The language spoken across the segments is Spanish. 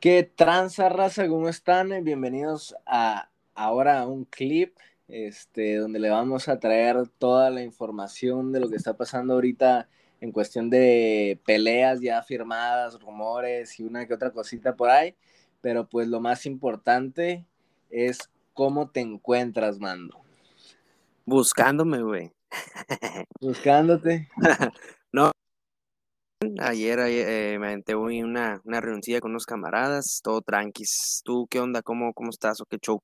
¿Qué tranza, raza? ¿Cómo están? Bienvenidos a ahora a un clip este, donde le vamos a traer toda la información de lo que está pasando ahorita en cuestión de peleas ya firmadas, rumores y una que otra cosita por ahí. Pero pues lo más importante es cómo te encuentras, Mando. Buscándome, güey. Buscándote. no, Ayer, eh, me aventé una, una con unos camaradas, todo tranquis. ¿Tú qué onda? ¿Cómo, cómo estás o qué show?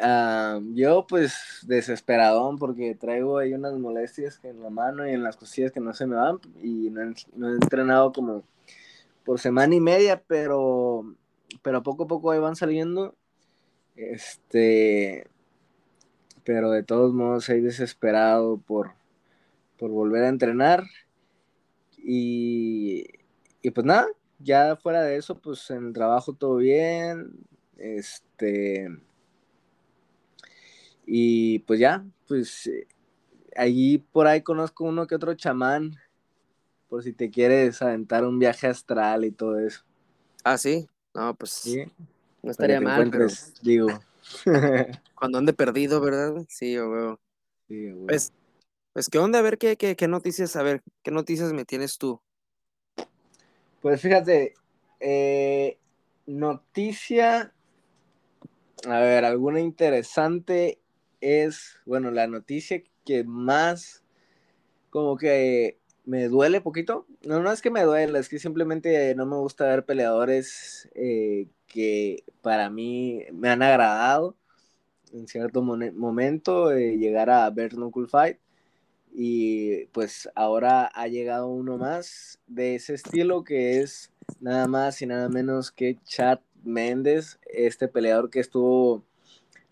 Ah, yo pues desesperadón porque traigo ahí unas molestias en la mano y en las costillas que no se me van y no he, entrenado como por semana y media, pero, pero poco a poco ahí van saliendo. Este, pero de todos modos ahí desesperado por, por volver a entrenar y, pues nada, ya fuera de eso, pues en el trabajo todo bien. Este. Y pues ya, pues allí por ahí conozco uno que otro chamán, por si te quieres aventar un viaje astral y todo eso. Ah, sí, no, pues sí. no estaría mal, pero digo. Cuando ande perdido, ¿verdad? Sí, yo veo. Sí, Pues pues, ¿qué onda? A ver, ¿qué, qué, noticias? A ver, ¿qué noticias me tienes tú? Pues fíjate, eh, noticia, a ver, alguna interesante es, bueno, la noticia que más como que me duele poquito. No, no es que me duele, es que simplemente no me gusta ver peleadores eh, que para mí me han agradado en cierto momento eh, llegar a ver Knuckle Fight y pues ahora ha llegado uno más de ese estilo que es nada más y nada menos que Chad Méndez, este peleador que estuvo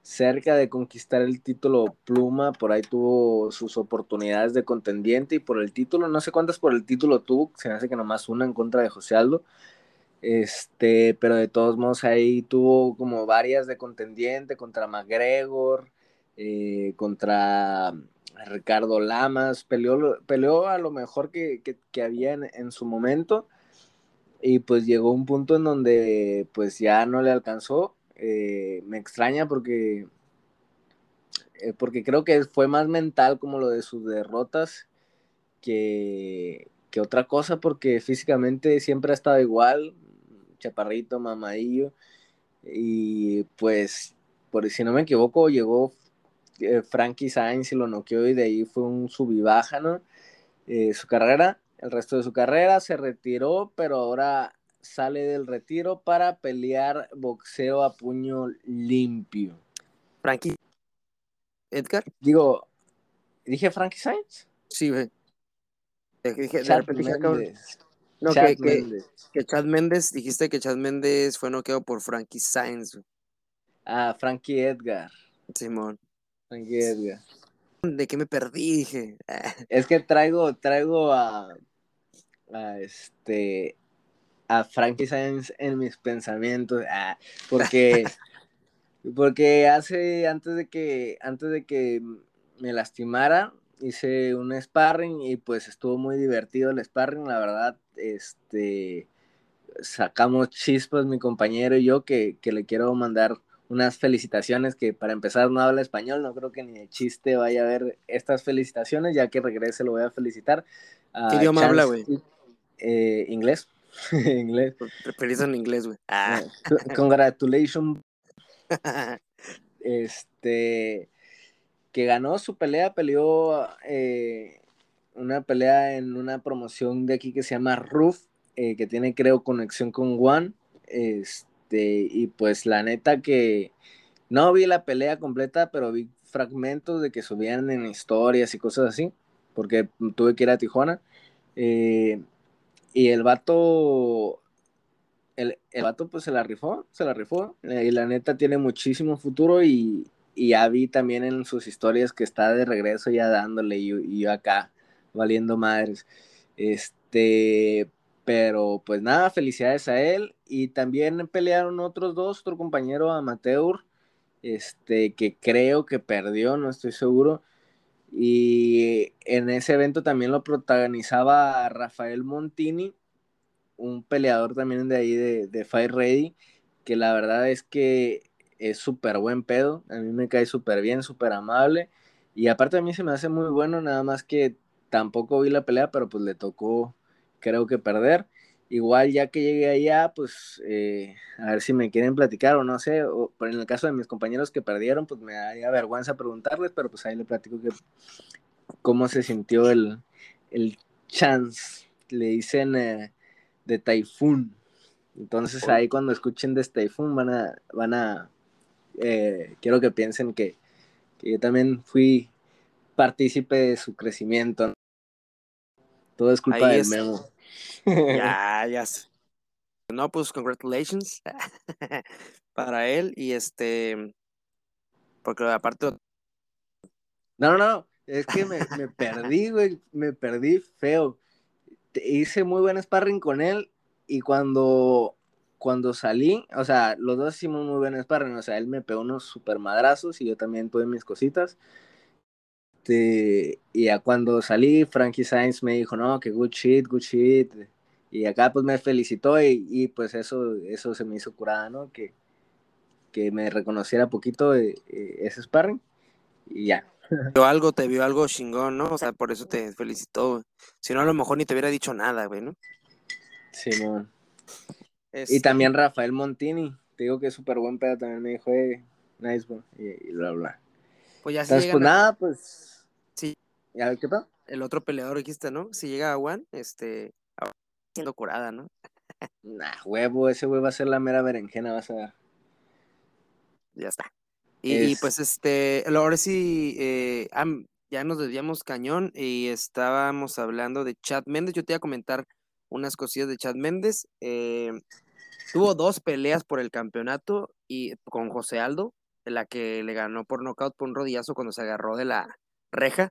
cerca de conquistar el título pluma, por ahí tuvo sus oportunidades de contendiente y por el título, no sé cuántas por el título tuvo, se me hace que nomás una en contra de José Aldo, este, pero de todos modos ahí tuvo como varias de contendiente contra McGregor, eh, contra Ricardo Lamas, peleó, peleó a lo mejor que, había en, su momento y pues llegó un punto en donde pues ya no le alcanzó. Eh, me extraña porque, eh, porque creo que fue más mental como lo de sus derrotas que, que otra cosa porque físicamente siempre ha estado igual, chaparrito, mamadillo y pues por si no me equivoco llegó eh, Frankie Sainz y lo noqueó y de ahí fue un sub y baja, ¿no? Eh, su carrera, el resto de su carrera, se retiró, pero ahora sale del retiro para pelear boxeo a puño limpio. Frankie. Edgar. Digo, ¿dije Frankie Sainz? Sí, güey. Dije, Chad Méndez. No, que, Méndez. Que, Chad Méndez, dijiste que Chad Méndez fue noqueado por Frankie Sainz. Ah, Frankie Edgar. Simón. ¿De qué me perdí? Dije. Es que traigo, traigo a, a este a Frankie Sainz en mis pensamientos. Ah, porque, porque hace, antes de que, antes de que me lastimara, hice un sparring y pues estuvo muy divertido el sparring, la verdad, este sacamos chispas mi compañero y yo que, que le quiero mandar unas felicitaciones que para empezar no habla español, no creo que ni de chiste vaya a ver estas felicitaciones, ya que regrese lo voy a felicitar. ¿Qué idioma habla, güey? Eh, inglés. inglés. Feliz en inglés, güey. Ah. Congratulations. este, que ganó su pelea, peleó eh, una pelea en una promoción de aquí que se llama Roof, eh, que tiene creo conexión con One. Este, este, y pues la neta que no vi la pelea completa, pero vi fragmentos de que subían en historias y cosas así, porque tuve que ir a Tijuana. Eh, y el vato, el, el, vato pues se la rifó, se la rifó. Y la neta tiene muchísimo futuro y, ya vi también en sus historias que está de regreso ya dándole y, y yo acá valiendo madres. Este, pero pues nada, felicidades a él. Y también pelearon otros dos, otro compañero amateur, este, que creo que perdió, no estoy seguro. Y en ese evento también lo protagonizaba Rafael Montini, un peleador también de ahí de, de Fight Ready, que la verdad es que es súper buen pedo, a mí me cae súper bien, súper amable, y aparte a mí se me hace muy bueno, nada más que tampoco vi la pelea, pero pues le tocó, creo que perder. Igual ya que llegué allá, pues eh, a ver si me quieren platicar o no sé, o, pero en el caso de mis compañeros que perdieron, pues me daría vergüenza preguntarles, pero pues ahí le platico que cómo se sintió el, el chance, le dicen eh, de Typhoon. Entonces ahí cuando escuchen de Typhoon van a, van a, eh, quiero que piensen que, que yo también fui partícipe de su crecimiento. Todo es culpa del memo. Ya, ya. No, pues congratulations para él y este, porque aparte... No, no, no, es que me, me perdí, güey, me perdí feo. Hice muy buen sparring con él y cuando, cuando salí, o sea, los dos hicimos muy buen sparring, o sea, él me pegó unos super madrazos y yo también tuve mis cositas. Este, y ya cuando salí, Frankie Sainz me dijo, no, que good shit, good shit. Y acá pues me felicitó y, y pues eso, eso se me hizo curada, ¿no? Que, que me reconociera poquito eh, eh, ese sparring y ya. Vio algo, te vio algo chingón, ¿no? O sea, por eso te felicitó. Si no, a lo mejor ni te hubiera dicho nada, güey, ¿no? Simón. Este... Y también Rafael Montini, te digo que es súper buen pedo, también me dijo, eh, nice, bro, y, y bla, bla. Pues ya Entonces, pues nada, pues. Sí. ¿Ya qué pasa? El otro peleador dijiste, ¿no? Si llega a One, este, siendo curada, ¿no? Nah, huevo, ese güey va a ser la mera berenjena, vas a ver. Ya está. Y, es... y pues este, ahora sí, eh, ya nos desviamos cañón y estábamos hablando de Chad Méndez. Yo te iba a comentar unas cosillas de Chad Méndez. Eh, tuvo dos peleas por el campeonato y con José Aldo, la que le ganó por nocaut por un rodillazo cuando se agarró de la reja.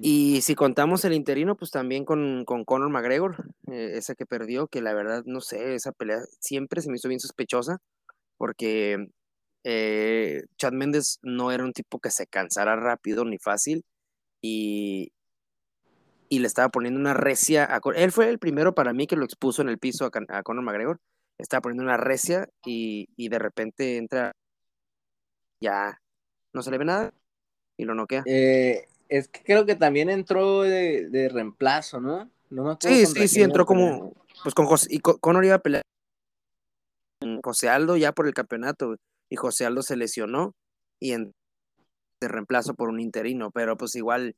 Y si contamos el interino, pues también con, con Conor McGregor, eh, esa que perdió, que la verdad, no sé, esa pelea siempre se me hizo bien sospechosa, porque eh, Chad Méndez no era un tipo que se cansara rápido ni fácil, y, y le estaba poniendo una recia a Él fue el primero para mí que lo expuso en el piso a, a Conor McGregor, estaba poniendo una recia y, y de repente entra, ya no se le ve nada y lo noquea. Eh, es que creo que también entró de, de reemplazo, ¿no? no me sí, sí, sí, entró como, pues con José, y Conor iba a pelear con José Aldo ya por el campeonato, y José Aldo se lesionó, y en, de reemplazo por un interino, pero pues igual,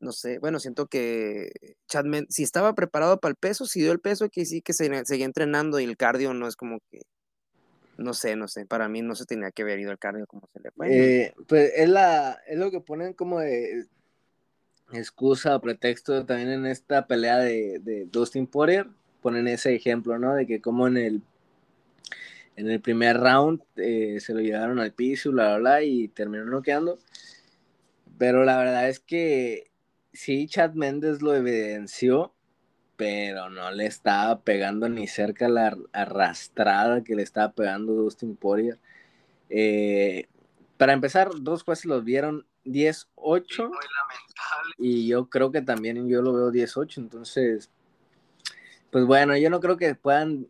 no sé, bueno, siento que Chadman, si estaba preparado para el peso, si dio el peso, que sí que se, seguía entrenando, y el cardio no es como que, no sé, no sé, para mí no se tenía que haber ido el cardio como se le fue. Eh, pues es, la, es lo que ponen como excusa o pretexto también en esta pelea de, de Dustin Poirier, ponen ese ejemplo, ¿no? De que como en el en el primer round eh, se lo llevaron al piso, bla, bla, bla, y terminó noqueando. Pero la verdad es que sí, Chad Méndez lo evidenció, pero no le estaba pegando ni cerca la arrastrada que le estaba pegando Dustin Poirier. Eh, para empezar, dos jueces los vieron 10-8 y yo creo que también yo lo veo 10-8, entonces, pues bueno, yo no creo que puedan,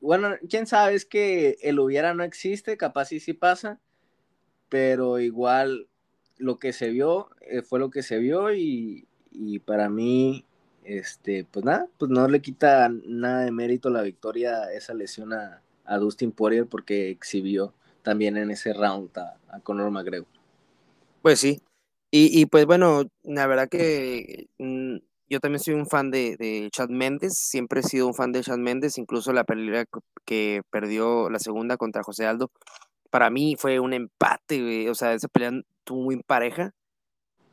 bueno, quién sabe, es que el hubiera no existe, capaz sí sí pasa, pero igual lo que se vio eh, fue lo que se vio y, y para mí este, pues nada, pues no le quita nada de mérito la victoria esa lesión a, a Dustin Poirier porque exhibió también en ese round a, Conor McGregor. Pues sí, y, y, pues bueno, la verdad que mmm, yo también soy un fan de, Chad Méndez, siempre he sido un fan de Chad Méndez, incluso la pelea que perdió la segunda contra José Aldo, para mí fue un empate, o sea, esa pelea estuvo muy pareja.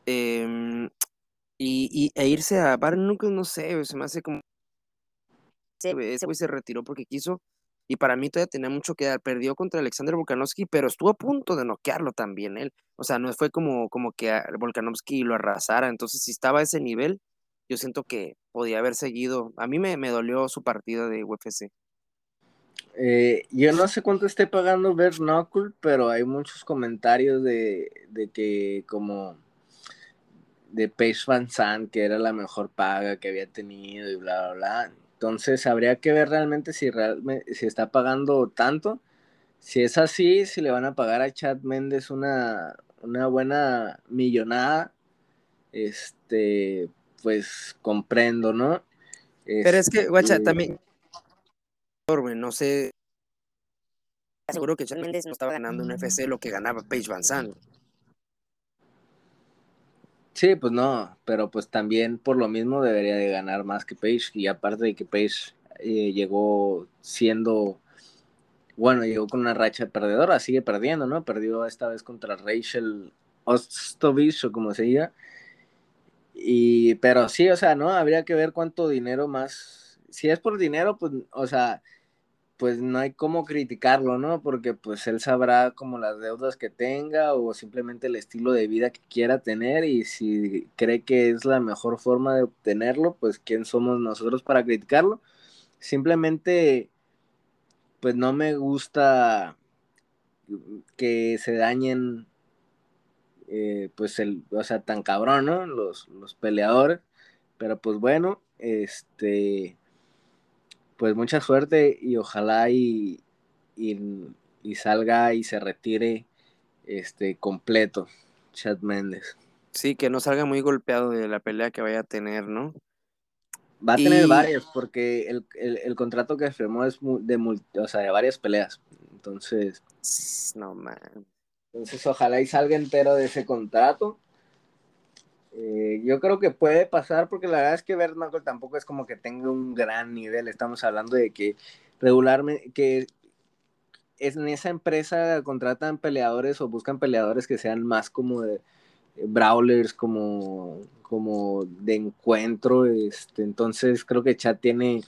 Eh, y, y, e irse a Bar nunca, no sé, se me hace como. Ese güey se retiró porque quiso. Y para mí todavía tenía mucho que dar. Perdió contra Alexander Volkanovski, pero estuvo a punto de noquearlo también él. O sea, no fue como, como que Volkanovski lo arrasara. Entonces, si estaba a ese nivel, yo siento que podía haber seguido. A mí me, me dolió su partida de UFC. Eh, yo no sé cuánto esté pagando Ver Knuckle, pero hay muchos comentarios de, de que como de Paige Van Zandt, que era la mejor paga que había tenido y bla, bla, bla. Entonces habría que ver realmente si, realmente, si está pagando tanto. Si es así, si le van a pagar a Chad Méndez una, una buena millonada, este, pues comprendo, ¿no? Pero es que, guacha, este también, no sé, seguro que Chad Méndez no estaba ganando en FC lo que ganaba Paige Van Zandt. Sí, pues no, pero pues también por lo mismo debería de ganar más que Page y aparte de que Page eh, llegó siendo, bueno, llegó con una racha perdedora, sigue perdiendo, ¿no? Perdió esta vez contra Rachel Ostovich o como se diga. Y, pero sí, o sea, ¿no? Habría que ver cuánto dinero más, si es por dinero, pues, o sea, pues no hay cómo criticarlo, ¿no? Porque pues él sabrá como las deudas que tenga o simplemente el estilo de vida que quiera tener y si cree que es la mejor forma de obtenerlo, pues quién somos nosotros para criticarlo. Simplemente pues no me gusta que se dañen eh, pues el, o sea, tan cabrón, ¿no? Los, los peleadores, pero pues bueno, este pues mucha suerte y ojalá y, y, salga y se retire este completo Chad Méndez. Sí, que no salga muy golpeado de la pelea que vaya a tener, ¿no? Va a tener varias, porque el, contrato que firmó es de, o sea, de varias peleas. Entonces. No, man. Entonces, ojalá y salga entero de ese contrato. Eh, yo creo que puede pasar porque la verdad es que Bert tampoco es como que tenga un gran nivel. Estamos hablando de que regularmente, que es en esa empresa contratan peleadores o buscan peleadores que sean más como de eh, brawlers, como, como de encuentro. Este, entonces creo que Chad tiene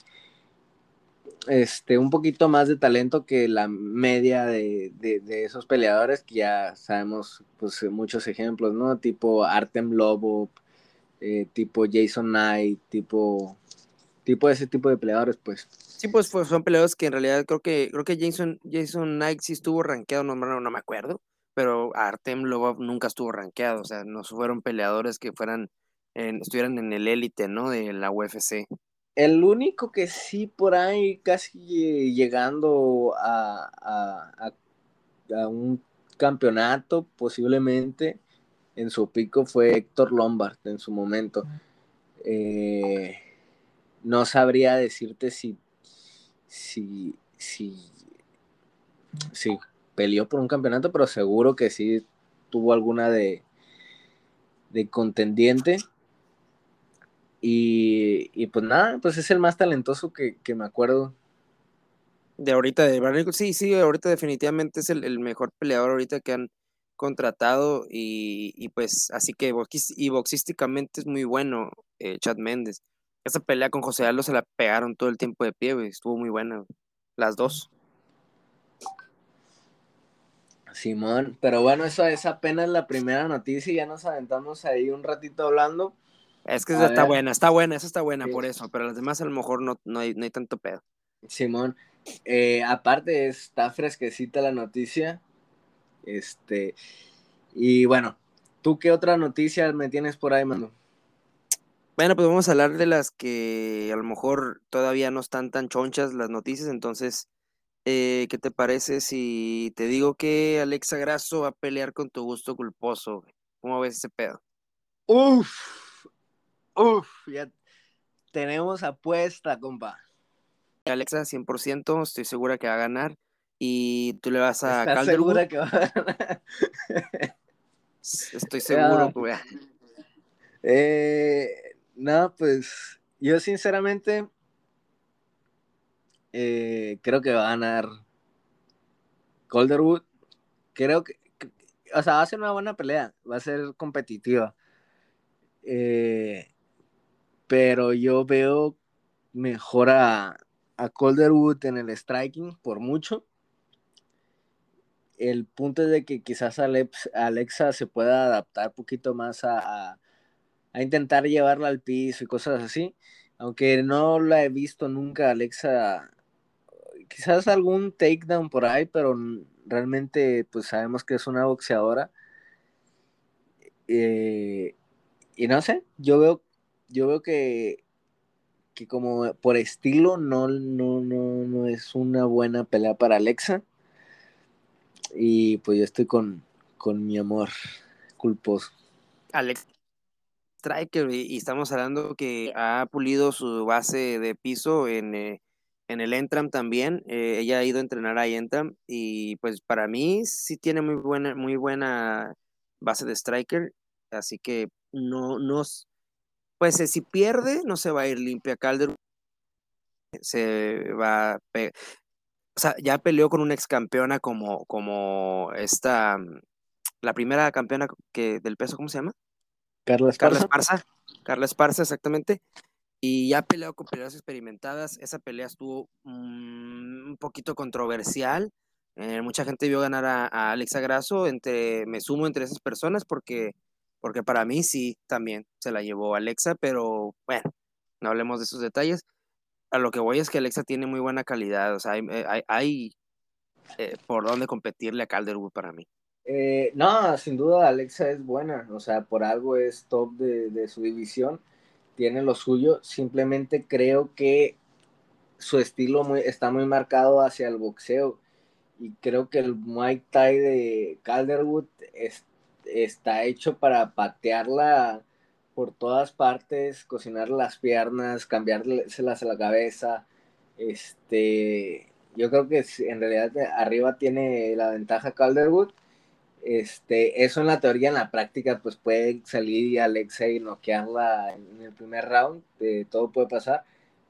este, un poquito más de talento que la media de, esos peleadores que ya sabemos pues muchos ejemplos, ¿no? Tipo Artem Lobo, eh, tipo Jason Knight, tipo, tipo ese tipo de peleadores, pues. Sí, pues, son peleadores que en realidad creo que creo que Jason, Jason Knight sí estuvo rankeado, no, no, me acuerdo, pero Artem Lobov nunca estuvo rankeado, o sea, no fueron peleadores que fueran, estuvieran en el élite, ¿no? De la UFC. El único que sí por ahí casi llegando a, un campeonato posiblemente en su pico fue Héctor Lombard en su momento. Eh, no sabría decirte si, si, si, si peleó por un campeonato, pero seguro que sí tuvo alguna de, de contendiente. Y, pues nada, pues es el más talentoso que, me acuerdo. De ahorita, de sí, sí, ahorita definitivamente es el, mejor peleador ahorita que han contratado y, pues así que y boxísticamente es muy bueno eh, Chad Méndez. Esa pelea con José Aldo se la pegaron todo el tiempo de pie, estuvo muy buena, las dos. Simón, pero bueno, eso es apenas la primera noticia y ya nos aventamos ahí un ratito hablando. Es que esa está buena, está buena, esa está buena por eso, pero las demás a lo mejor no, no, hay, no hay tanto pedo. Simón, eh, aparte está fresquecita la noticia, este, y bueno, ¿tú qué otra noticia me tienes por ahí, mano? Bueno, pues vamos a hablar de las que a lo mejor todavía no están tan chonchas las noticias, entonces, eh, ¿qué te parece si te digo que Alexa Grasso va a pelear con tu gusto culposo? ¿Cómo ves ese pedo? Uf, Uf, ya tenemos apuesta, compa. Alexa, 100%, estoy segura que va a ganar. Y tú le vas a ¿Estás segura que va a ganar? Estoy seguro, güey. Eh, no, pues yo sinceramente eh, creo que va a ganar Calderwood. Creo que, o sea, va a ser una buena pelea, va a ser competitiva. Eh, pero yo veo mejor a, a Calderwood en el striking por mucho. El punto es de que quizás Alexa se pueda adaptar un poquito más a, a, intentar llevarla al piso y cosas así. Aunque no la he visto nunca, Alexa. Quizás algún takedown por ahí, pero realmente pues sabemos que es una boxeadora. Eh, y no sé, yo veo yo veo que, que como por estilo no, no, no, no es una buena pelea para Alexa. Y pues yo estoy con, con mi amor culposo. Alex Striker, y, estamos hablando que ha pulido su base de piso en, eh, en el Entram también. Eh, ella ha ido a entrenar a Entram y pues para mí sí tiene muy buena, muy buena base de striker. Así que no, no, pues eh, si pierde, no se va a ir limpia Calder. Se va a o sea, ya peleó con una ex campeona como, como esta, la primera campeona que, del peso, ¿cómo se llama? Carla Esparza. Carla Esparza, Carla Esparza, exactamente y ya peleado con peleas experimentadas. Esa pelea estuvo mm, un poquito controversial. Eh, mucha gente vio ganar a, Alexa Grasso. Entre, me sumo entre esas personas porque, porque para mí sí también se la llevó Alexa, pero bueno, no hablemos de esos detalles. A lo que voy es que Alexa tiene muy buena calidad. O sea, hay, eh, hay, eh, por dónde competirle a Calderwood para mí. no, sin duda Alexa es buena. O sea, por algo es top de, de su división tiene lo suyo, simplemente creo que su estilo muy, está muy marcado hacia el boxeo y creo que el Muay Thai de Calderwood está hecho para patearla por todas partes, cocinar las piernas, cambiárselas a la cabeza. Este, yo creo que en realidad arriba tiene la ventaja Calderwood este, eso en la teoría, en la práctica, pues puede salir Alexa y noquearla en el primer round, eh, todo puede pasar,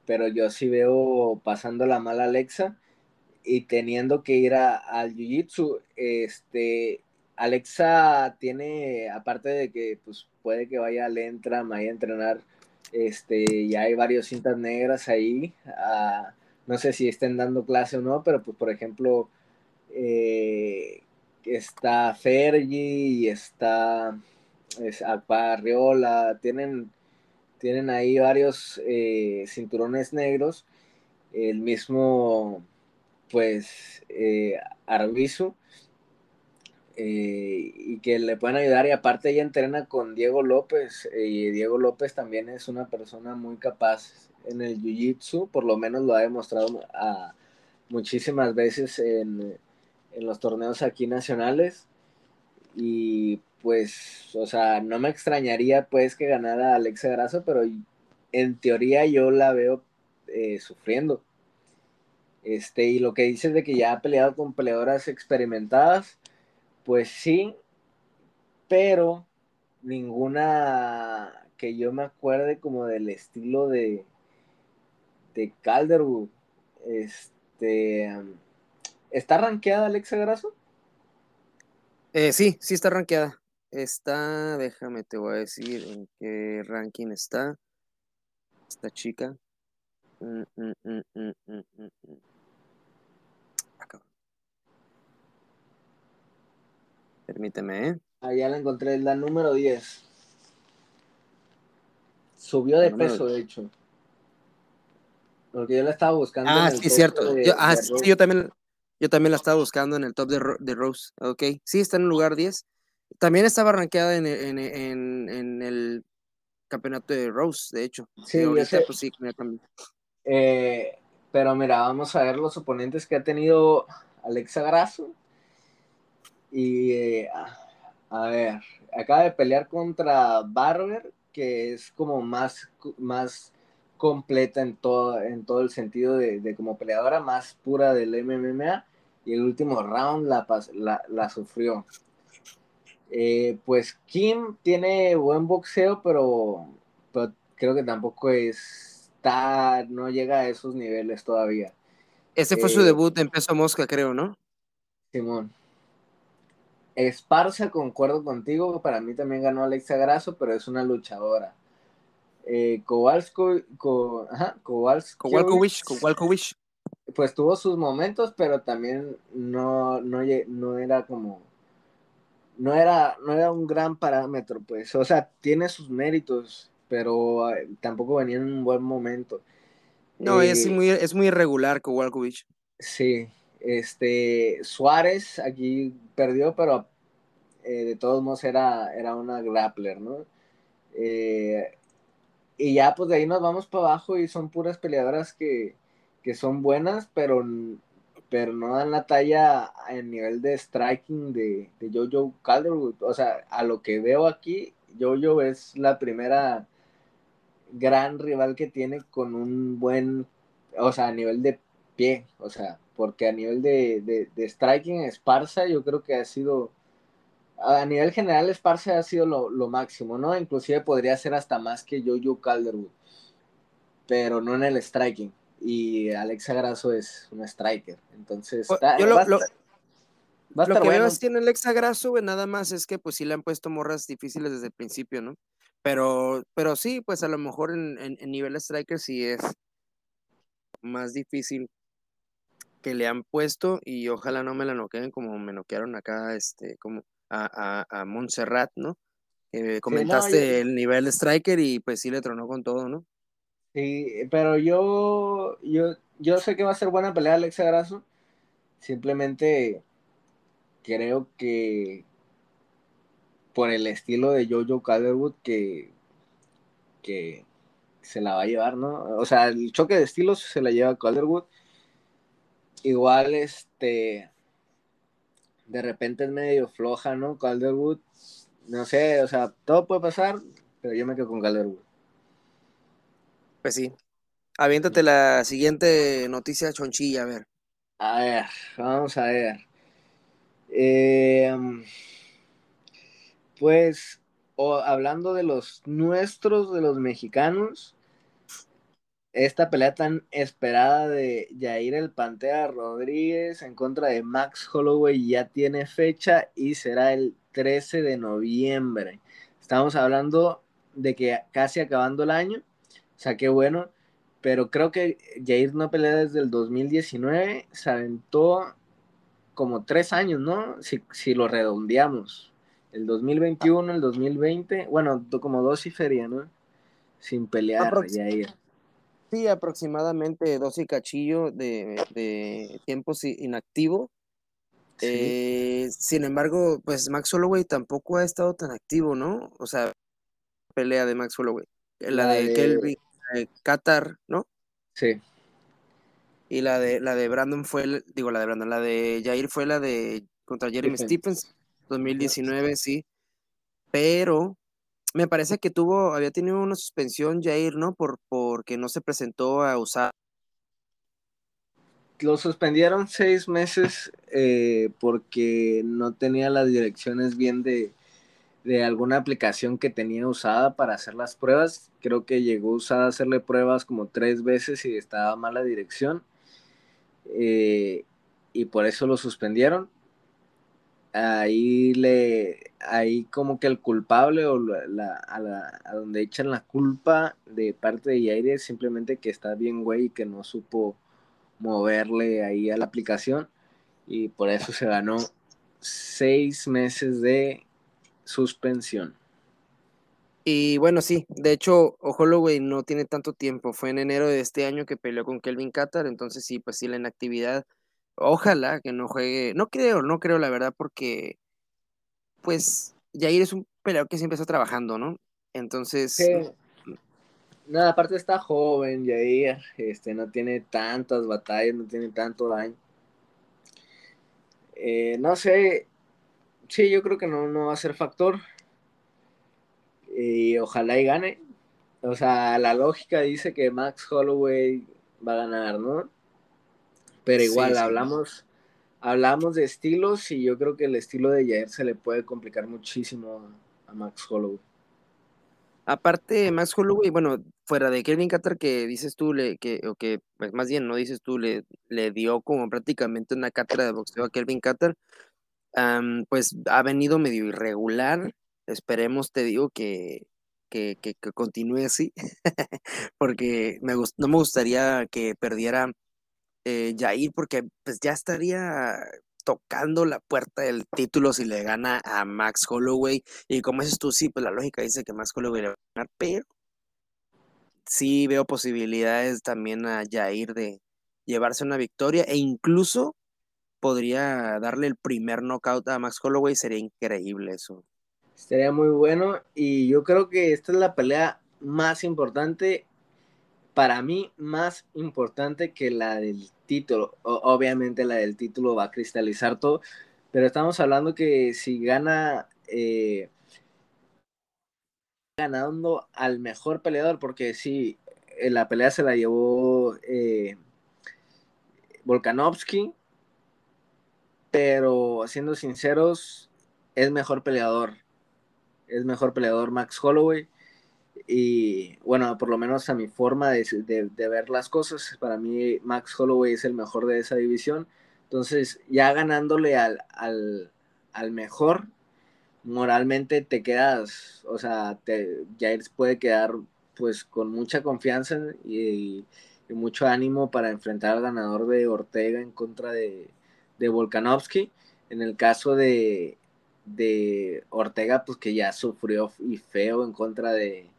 pero yo sí veo pasando la mala Alexa y teniendo que ir al Jiu-Jitsu, este, Alexa tiene, aparte de que pues puede que vaya al Entram a entrenar, este, ya hay varios cintas negras ahí, ah, no sé si estén dando clase o no, pero pues por ejemplo, eh, está Fergie y está es, tienen, tienen ahí varios eh, cinturones negros, el mismo, pues, eh, Arbizu, eh, y que le pueden ayudar, y aparte ella entrena con Diego López, y Diego López también es una persona muy capaz en el Jiu-Jitsu, por lo menos lo ha demostrado muchísimas veces en en los torneos aquí nacionales. Y pues, o sea, no me extrañaría pues que ganara Alexa Grasso, pero en teoría yo la veo eh, sufriendo. Este, y lo que dices de que ya ha peleado con peleadoras experimentadas, pues sí, pero ninguna que yo me acuerde como del estilo de, de Calderwood. Este, ¿Está rankeada Alexa Grasso? Eh, sí, sí está rankeada. Está, déjame, te voy a decir en qué ranking está esta chica. Mm, mm, mm, Permíteme, ¿eh? Ah, ya la encontré, la número 10. Subió de peso, de hecho. Porque yo la estaba buscando. Ah, sí, cierto. yo, ah, sí, yo también, yo también la estaba buscando en el top de, de Rose. Ok, sí, está en el lugar 10. También estaba rankeada en, en, en, el campeonato de Rose, de hecho. Sí, ahorita, pues sí, me eh, pero mira, vamos a ver los oponentes que ha tenido Alexa Grasso. Y eh, a ver, acaba de pelear contra Barber, que es como más, más completa en todo, en todo el sentido de, de, como peleadora, más pura del MMA y el último round la, la, sufrió. Eh, pues Kim tiene buen boxeo, pero, creo que tampoco está, no llega a esos niveles todavía. Ese fue su eh, debut en peso mosca, creo, ¿no? Simón. Esparza, concuerdo contigo, para mí también ganó Alexa Grasso, pero es una luchadora. Eh, Kowalsko, Kowalkowicz, pues tuvo sus momentos, pero también no, no, no era como, no era, no era un gran parámetro, pues, o sea, tiene sus méritos, pero eh, tampoco venía en un buen momento. No, es, eh, muy, es muy irregular Kowalkovic. Sí, este, Suárez aquí perdió, pero eh, de todos modos era, era una grappler, ¿no? y ya pues de ahí nos vamos para abajo y son puras peleadoras que, que son buenas, pero, pero no dan la talla en nivel de striking de, de Jojo Calderwood. O sea, a lo que veo aquí, Jojo es la primera gran rival que tiene con un buen, o sea, a nivel de pie, o sea, porque a nivel de, de, striking, Esparza yo creo que ha sido, a nivel general Esparza ha sido lo, lo, máximo, ¿no? Inclusive podría ser hasta más que Jojo Calderwood, pero no en el striking. Y Alexa Grasso es un striker, entonces... yo lo, lo, que veo es que en Alexa Grasso, nada más es que pues sí le han puesto morras difíciles desde el principio, ¿no? Pero, pero sí, pues a lo mejor en, en, nivel striker sí es más difícil que le han puesto y ojalá no me la noqueen como me noquearon acá, este, como a, a, a Montserrat, ¿no? comentaste el nivel de striker y pues sí le tronó con todo, ¿no? Sí, pero yo, yo, yo sé que va a ser buena pelea Alexa Grasso. Simplemente creo que por el estilo de Jojo Calderwood que, que se la va a llevar, ¿no? O sea, el choque de estilos se la lleva Calderwood. Igual, este, de repente es medio floja, ¿no? Calderwood, no sé, o sea, todo puede pasar, pero yo me quedo con Calderwood. Pues sí. Aviéntate la siguiente noticia chonchilla, a ver. A ver, vamos a ver. Eh, pues, hablando de los nuestros, de los mexicanos, esta pelea tan esperada de Jair el Pantera Rodríguez en contra de Max Holloway ya tiene fecha y será el 13 de noviembre. Estamos hablando de que casi acabando el año, o sea, qué bueno, pero creo que Jair no pelea desde el 2019, se aventó como tres años, ¿no? Si, si lo redondeamos el 2021, el 2020, bueno, como dos y feria, ¿no? Sin pelear, Sí, aproximadamente dos y cachillo de, de tiempos inactivo. Eh, sin embargo, pues Max Holloway tampoco ha estado tan activo, ¿no? O sea, pelea de Max Holloway. La, de, Kelvin Qatar, ¿no? Sí. Y la de la de Brandon fue, digo, la de Brandon, la de Jair fue la de contra Jeremy Stephens 2019, sí. Pero me parece que tuvo, había tenido una suspensión Jair, ¿no? Por, porque no se presentó a usar. Lo suspendieron seis meses eh, porque no tenía las direcciones bien de, de alguna aplicación que tenía usada para hacer las pruebas. Creo que llegó usada a hacerle pruebas como tres veces y estaba mala dirección. Eh, y por eso lo suspendieron ahí le ahí como que el culpable o la, a, la, a, donde echan la culpa de parte de Yair simplemente que está bien güey y que no supo moverle ahí a la aplicación y por eso se ganó seis meses de suspensión. Y bueno, sí, de hecho, Holloway no tiene tanto tiempo, fue en enero de este año que peleó con Kelvin Qatar, entonces sí, pues sí, la inactividad Ojalá que no juegue. No creo, no creo, la verdad, porque pues Jair es un peleador que siempre está trabajando, ¿no? Entonces. Nada, aparte está joven, Jair, este, no tiene tantas batallas, no tiene tanto daño. Eh, no sé, sí, yo creo que no, no va a ser factor. Y ojalá y gane. O sea, la lógica dice que Max Holloway va a ganar, ¿no? Pero igual hablamos, hablamos de estilos y yo creo que el estilo de Jair se le puede complicar muchísimo a, Max Holloway. Aparte, Max Holloway, bueno, fuera de Kevin Qatar que dices tú, le, que, o que pues más bien no dices tú, le, le dio como prácticamente una cátedra de boxeo a Kelvin Qatar, pues ha venido medio irregular. Esperemos, te digo, que, que, que, continúe así, porque me no me gustaría que perdiera eh, Jair, porque pues ya estaría tocando la puerta del título si le gana a Max Holloway. Y como dices tú, sí, pues la lógica dice que Max Holloway le va a ganar, pero sí veo posibilidades también a Jair de llevarse una victoria e incluso podría darle el primer knockout a Max Holloway, sería increíble eso. Sería muy bueno y yo creo que esta es la pelea más importante, para mí más importante que la del título. obviamente la del título va a cristalizar todo, pero estamos hablando que si gana... Eh, ganando al mejor peleador, porque sí, la pelea se la llevó eh, Volkanovski, pero siendo sinceros, es mejor peleador. Es mejor peleador Max Holloway. Y bueno, por lo menos a mi forma de, ver las cosas, para mí Max Holloway es el mejor de esa división. Entonces, ya ganándole al, al, mejor, moralmente te quedas, o sea, te, Jair puede quedar pues con mucha confianza y, mucho ánimo para enfrentar al ganador de Ortega en contra de, de Volkanovski. En el caso de, de Ortega, pues que ya sufrió y feo en contra de,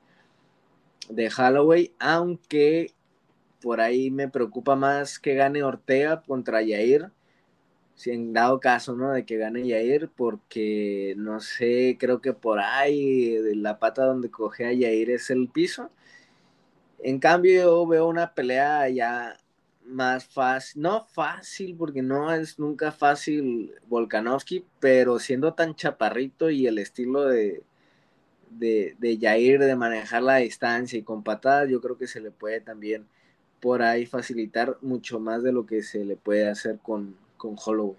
de Holloway, aunque por ahí me preocupa más que gane Ortega contra Yair, si en dado caso, ¿no? De que gane Yair, porque no sé, creo que por ahí la pata donde coge a Yair es el piso. En cambio, yo veo una pelea ya más fácil, no fácil, porque no es nunca fácil Volkanovski, pero siendo tan chaparrito y el estilo de, de, de Jair de manejar la distancia y con patadas, yo creo que se le puede también por ahí facilitar mucho más de lo que se le puede hacer con, con Holloway.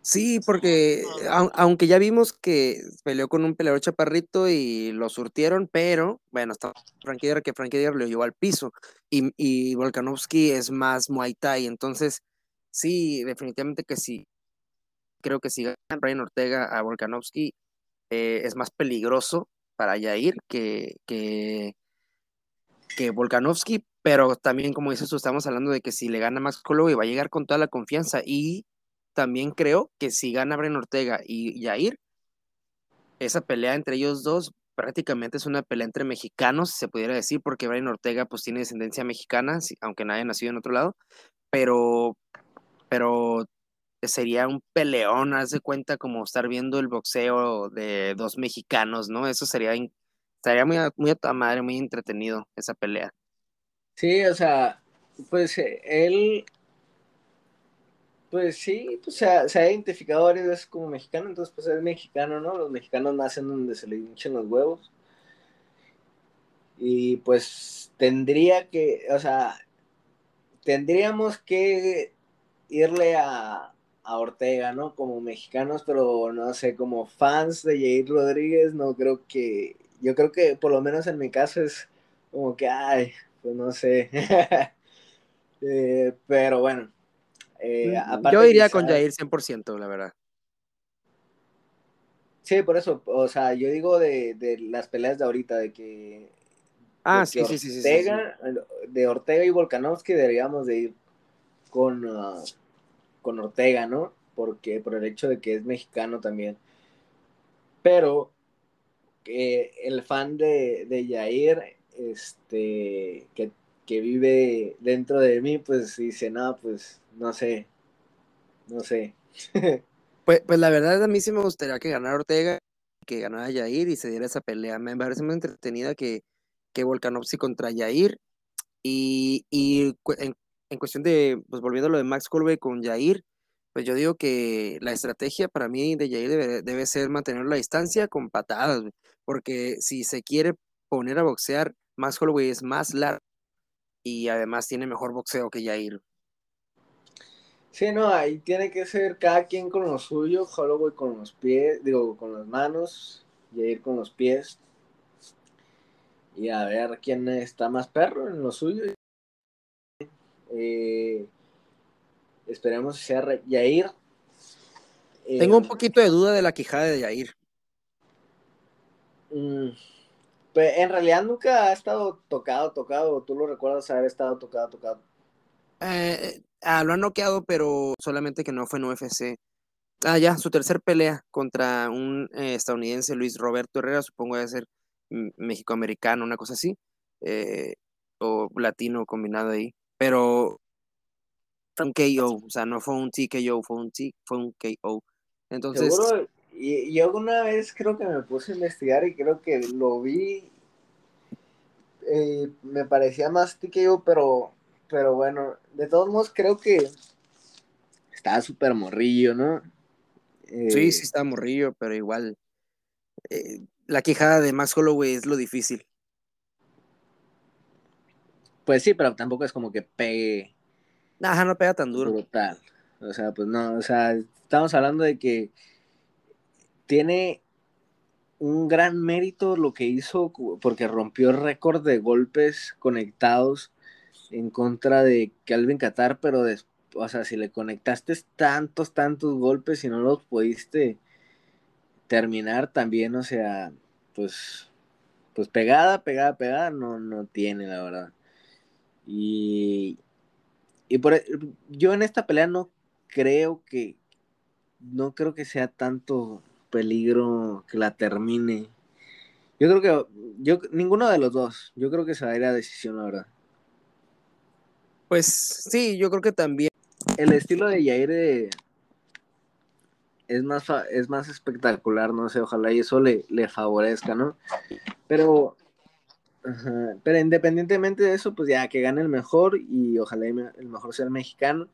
Sí, porque aunque ya vimos que peleó con un peleador chaparrito y lo surtieron, pero bueno, está Frankie que Frankie lo llevó al piso y, y Volkanovski es más Muay Thai, entonces sí, definitivamente que sí. Creo que si gana Brian Ortega a Volkanovski eh, es más peligroso para Yair que, que, que Volkanovski, pero también como dices tú, estamos hablando de que si le gana Max Holloway va a llegar con toda la confianza y también creo que si gana Bren Ortega y Yair, esa pelea entre ellos dos prácticamente es una pelea entre mexicanos, se pudiera decir, porque Brian Ortega pues tiene descendencia mexicana, aunque nadie nacido en otro lado, pero, pero sería un peleón, haz de cuenta como estar viendo el boxeo de dos mexicanos, ¿no? Eso sería, estaría muy, muy a tu madre, muy entretenido esa pelea. Sí, o sea, pues eh, él pues sí, pues se ha, se ha, identificado varias veces como mexicano, entonces pues es mexicano, ¿no? Los mexicanos nacen donde se le hinchen los huevos. Y pues tendría que, o sea, tendríamos que irle a, a Ortega, ¿no? Como mexicanos, pero no sé, como fans de Jair Rodríguez, no creo que, yo creo que por lo menos en mi caso es como que, ay, pues no sé. eh, pero bueno, eh, yo iría con Jair 100%, la verdad. Sí, por eso, o sea, yo digo de, de las peleas de ahorita, de que... Ah, sí, sí, sí, sí, De Ortega y Volkanovski deberíamos de ir con, ah, con Ortega, ¿no? Porque por el hecho de que es mexicano también. Pero eh, el fan de, de Jair, este, que, que vive dentro de mí, pues dice, no, pues no sé, no sé. pues, pues la verdad a mí sí me gustaría que ganara Ortega, que ganara Yair y se diera esa pelea. Me parece muy entretenida que, que Volkanovski contra Yair. Y, y en, en, cuestión de, pues volviendo a lo de Max Holloway con Yair, pues yo digo que la estrategia para mí de Yair debe, debe ser mantener la distancia con patadas, porque si se quiere poner a boxear, Max Holloway es más largo y además tiene mejor boxeo que Yair. Sí, no, ahí tiene que ser cada quien con lo suyo, Holloway con los pies, digo, con las manos, y ir con los pies. Y a ver quién está más perro en lo suyo. Eh, esperemos que sea Yair. Tengo un eh, poquito de duda de la quijada de Yair. Pues en realidad nunca ha estado tocado, tocado. ¿Tú lo recuerdas haber estado tocado, tocado? Eh, Ah, lo han noqueado, pero solamente que no fue en UFC. Ah, ya, su tercer pelea contra un eh, estadounidense, Luis Roberto Herrera, supongo debe ser mexicoamericano, una cosa así, eh, o latino combinado ahí, pero fue un KO, o sea, no fue un TKO, fue un T, fue un KO. Entonces, Seguro, y yo alguna vez creo que me puse a investigar y creo que lo vi eh, me parecía más TKO, pero, pero bueno, de todos modos creo que estaba súper morrillo, ¿no? sí, sí está morrillo, pero igual la quejada de Max Holloway es lo difícil. Pues sí, pero tampoco es como que pegue. Ajá, no pega tan duro. Brutal. O sea, pues no, o sea, estamos hablando de que tiene un gran mérito lo que hizo porque rompió el récord de golpes conectados en contra de Calvin Qatar, pero o sea, si le conectaste tantos, tantos golpes y no los pudiste terminar también, o sea, pues, pues pegada, pegada, pegada, no, no tiene, la verdad. Y, y por, e, yo en esta pelea no creo que, no creo que sea tanto peligro que la termine. Yo creo que, yo, ninguno de los dos, yo creo que se va a ir a decisión, la verdad. Pues sí, yo creo que también. El estilo de Yair es más, es más espectacular, no sé, ojalá y eso le, le favorezca, ¿no? Pero pero independientemente de eso, pues ya que gane el mejor y ojalá el mejor sea el mexicano.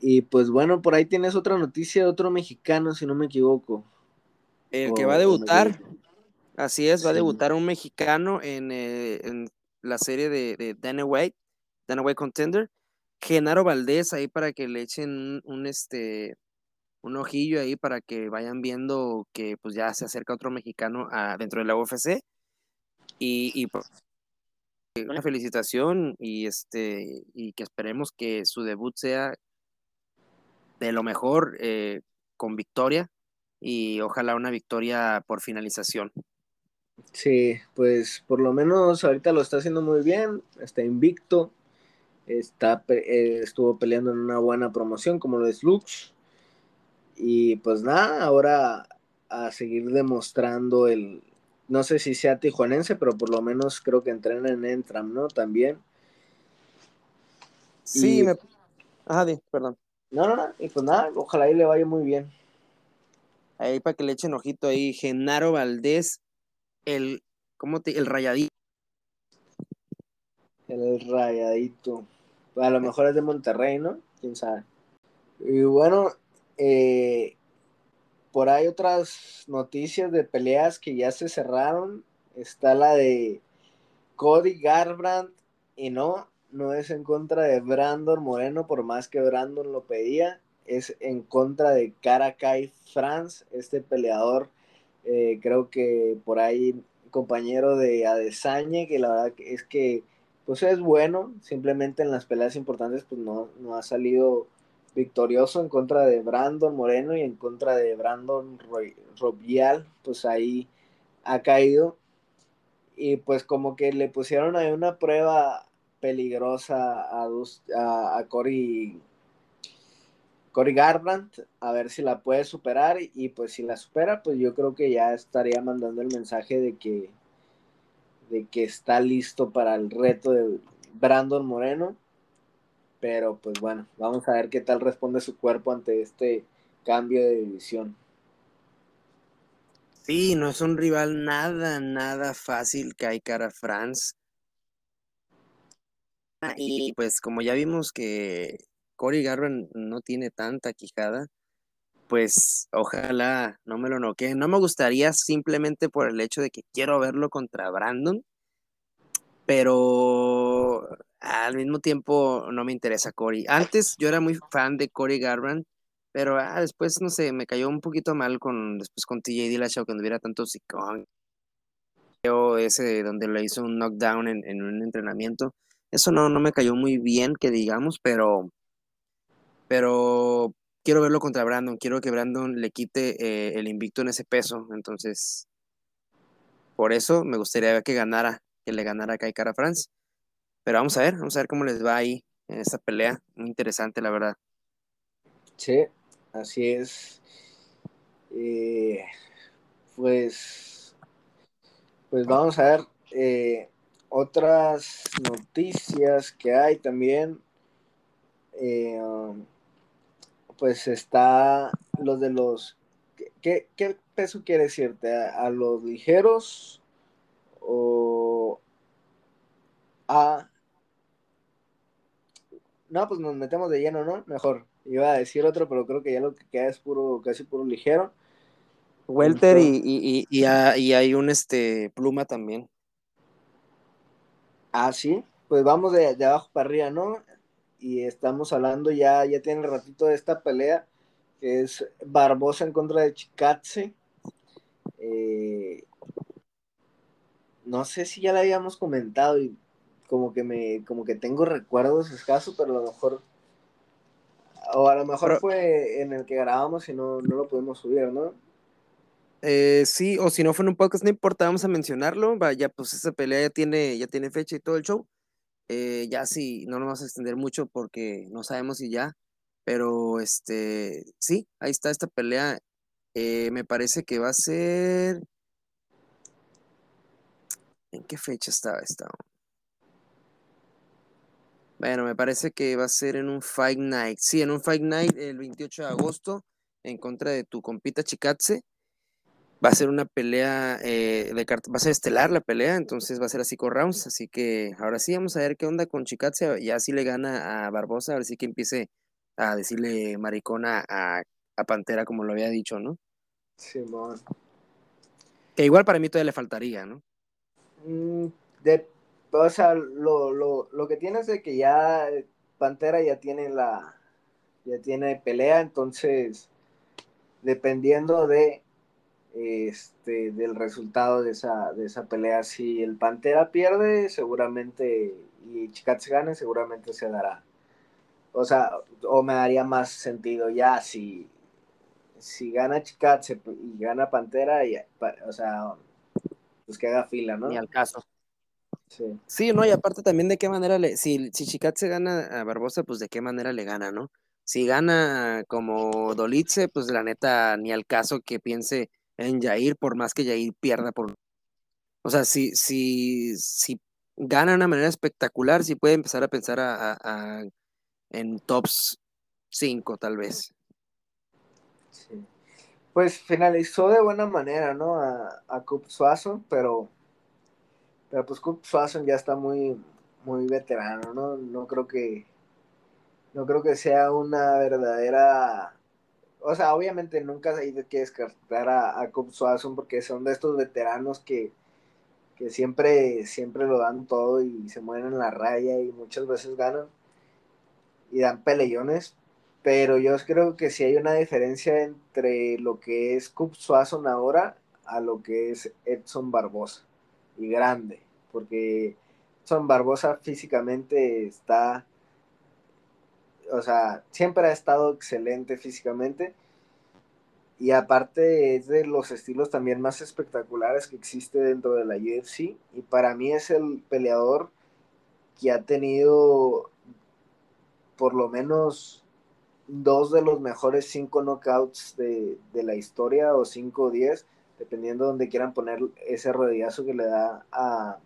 Y pues bueno, por ahí tienes otra noticia de otro mexicano, si no me equivoco. El que va a debutar, así es, va a debutar un mexicano en, eh, en la serie de, de Dana White, Dana White Contender. Genaro Valdés ahí para que le echen un, este un ojillo ahí para que vayan viendo que pues ya se acerca otro mexicano a, dentro de la UFC y, pues, una felicitación y este y que esperemos que su debut sea de lo mejor eh, con victoria y ojalá una victoria por finalización. Sí, pues por lo menos ahorita lo está haciendo muy bien, está invicto, está eh, estuvo peleando en una buena promoción como lo es Lux y pues nada, ahora a seguir demostrando el, no sé si sea tijuanense, pero por lo menos creo que entrena en Entram, ¿no? También. Sí, me... Ajá, perdón. No, no, no, y pues nada, ojalá y le vaya muy bien. Ahí para que le echen ojito ahí, Genaro Valdés, el, ¿cómo te, el rayadito? El rayadito. A lo mejor es de Monterrey, ¿no? Quién sabe. Y bueno, eh, por ahí otras noticias de peleas que ya se cerraron. Está la de Cody Garbrandt y no, no es en contra de Brandon Moreno, por más que Brandon lo pedía. Es en contra de Karakai France, este peleador, eh, creo que por ahí compañero de Adesañe, que la verdad es que pues es bueno, simplemente en las peleas importantes pues no, no ha salido victorioso en contra de Brandon Moreno y en contra de Brandon Robial, pues ahí ha caído. Y pues como que le pusieron ahí una prueba peligrosa a, a, a Cory, Cory Garbrandt, a ver si la puede superar. Y pues si la supera, pues yo creo que ya estaría mandando el mensaje de que, de que está listo para el reto de Brandon Moreno pero pues bueno, vamos a ver qué tal responde su cuerpo ante este cambio de división. Sí, no es un rival nada, nada fácil que hay cara France. Y pues como ya vimos que Cory Garban no tiene tanta quijada, pues ojalá no me lo noquee. No me gustaría simplemente por el hecho de que quiero verlo contra Brandon, pero al mismo tiempo no me interesa Cory. Antes yo era muy fan de Cory Garbrandt, pero ah, después, no sé, me cayó un poquito mal con después con TJ Dillashaw cuando hubiera tanto psicón. Ese donde le hizo un knockdown en, un entrenamiento. Eso no, no me cayó muy bien, que digamos, pero, pero quiero verlo contra Brandon. Quiero que Brandon le quite eh, el invicto en ese peso. Entonces, por eso me gustaría que ganara, que le ganara a Kai Cara France. Pero vamos a ver, vamos a ver cómo les va ahí en esta pelea. Muy interesante, la verdad. Sí, así es. Eh, pues, pues vamos a ver eh, otras noticias que hay también. Eh, um, pues está los de los... ¿Qué, peso quiere decirte? ¿A, los ligeros o a... No, pues nos metemos de lleno, ¿no? Mejor. Iba a decir otro, pero creo que ya lo que queda es puro, casi puro ligero. Welter y, y, hay un este pluma también. Ah, sí. Pues vamos de, de, abajo para arriba, ¿no? Y estamos hablando ya, ya tiene el ratito de esta pelea, que es Barbosa en contra de Chikatse. Eh, no sé si ya la habíamos comentado y como que me, como que tengo recuerdos escasos, pero a lo mejor, o a lo mejor fue en el que grabamos y no, no lo pudimos subir, ¿no? Eh, sí, o si no fue en un podcast, no importa, vamos a mencionarlo. Vaya, pues esa pelea ya tiene, ya tiene fecha y todo el show. Eh, ya sí, no nos vamos a extender mucho porque no sabemos si ya, pero este, sí, ahí está esta pelea. Eh, me parece que va a ser. ¿En qué fecha estaba esta? Bueno, me parece que va a ser en un Fight Night. Sí, en un Fight Night el 28 de agosto en contra de tu compita Chikatse. Va a ser una pelea eh, de va a ser estelar la pelea, entonces va a ser así con rounds. Así que ahora sí vamos a ver qué onda con Chikatse. Ya sí le gana a Barbosa, ahora sí que empiece a decirle maricona a, Pantera como lo había dicho, ¿no? Sí, bueno. Que igual para mí todavía le faltaría, ¿no? Mm, de o sea, lo, lo, lo que tiene es de que ya Pantera ya tiene la, ya tiene pelea, entonces, dependiendo de, este, del resultado de esa, de esa pelea, si el Pantera pierde, seguramente, y Chikatse gane, seguramente se dará. O sea, o me daría más sentido ya si, si gana Chikatse y gana Pantera, y, o sea, pues que haga fila, ¿no? Ni al caso. Sí. no, y aparte también de qué manera le, si, si Chicat se gana a Barbosa, pues de qué manera le gana, ¿no? Si gana como Dolitze, pues la neta, ni al caso que piense en Jair, por más que Jair pierda por. O sea, si, si, si gana de una manera espectacular, sí puede empezar a pensar a, en tops 5, tal vez. Sí. Pues finalizó de buena manera, ¿no? A, a Cup Suazo, pero pero pues Coop Swanson ya está muy, muy veterano, ¿no? No creo que. No creo que sea una verdadera. O sea, obviamente nunca hay que descartar a, a Swanson porque son de estos veteranos que, que siempre, siempre lo dan todo y se mueven en la raya y muchas veces ganan y dan peleones. Pero yo creo que sí hay una diferencia entre lo que es Coop Swanson ahora a lo que es Edson Barbosa grande, porque Son Barbosa físicamente está, o sea, siempre ha estado excelente físicamente. Y aparte es de los estilos también más espectaculares que existe dentro de la UFC y para mí es el peleador que ha tenido por lo menos dos de los mejores cinco knockouts de, de la historia o cinco o diez dependiendo de donde quieran poner ese rodillazo que le da a,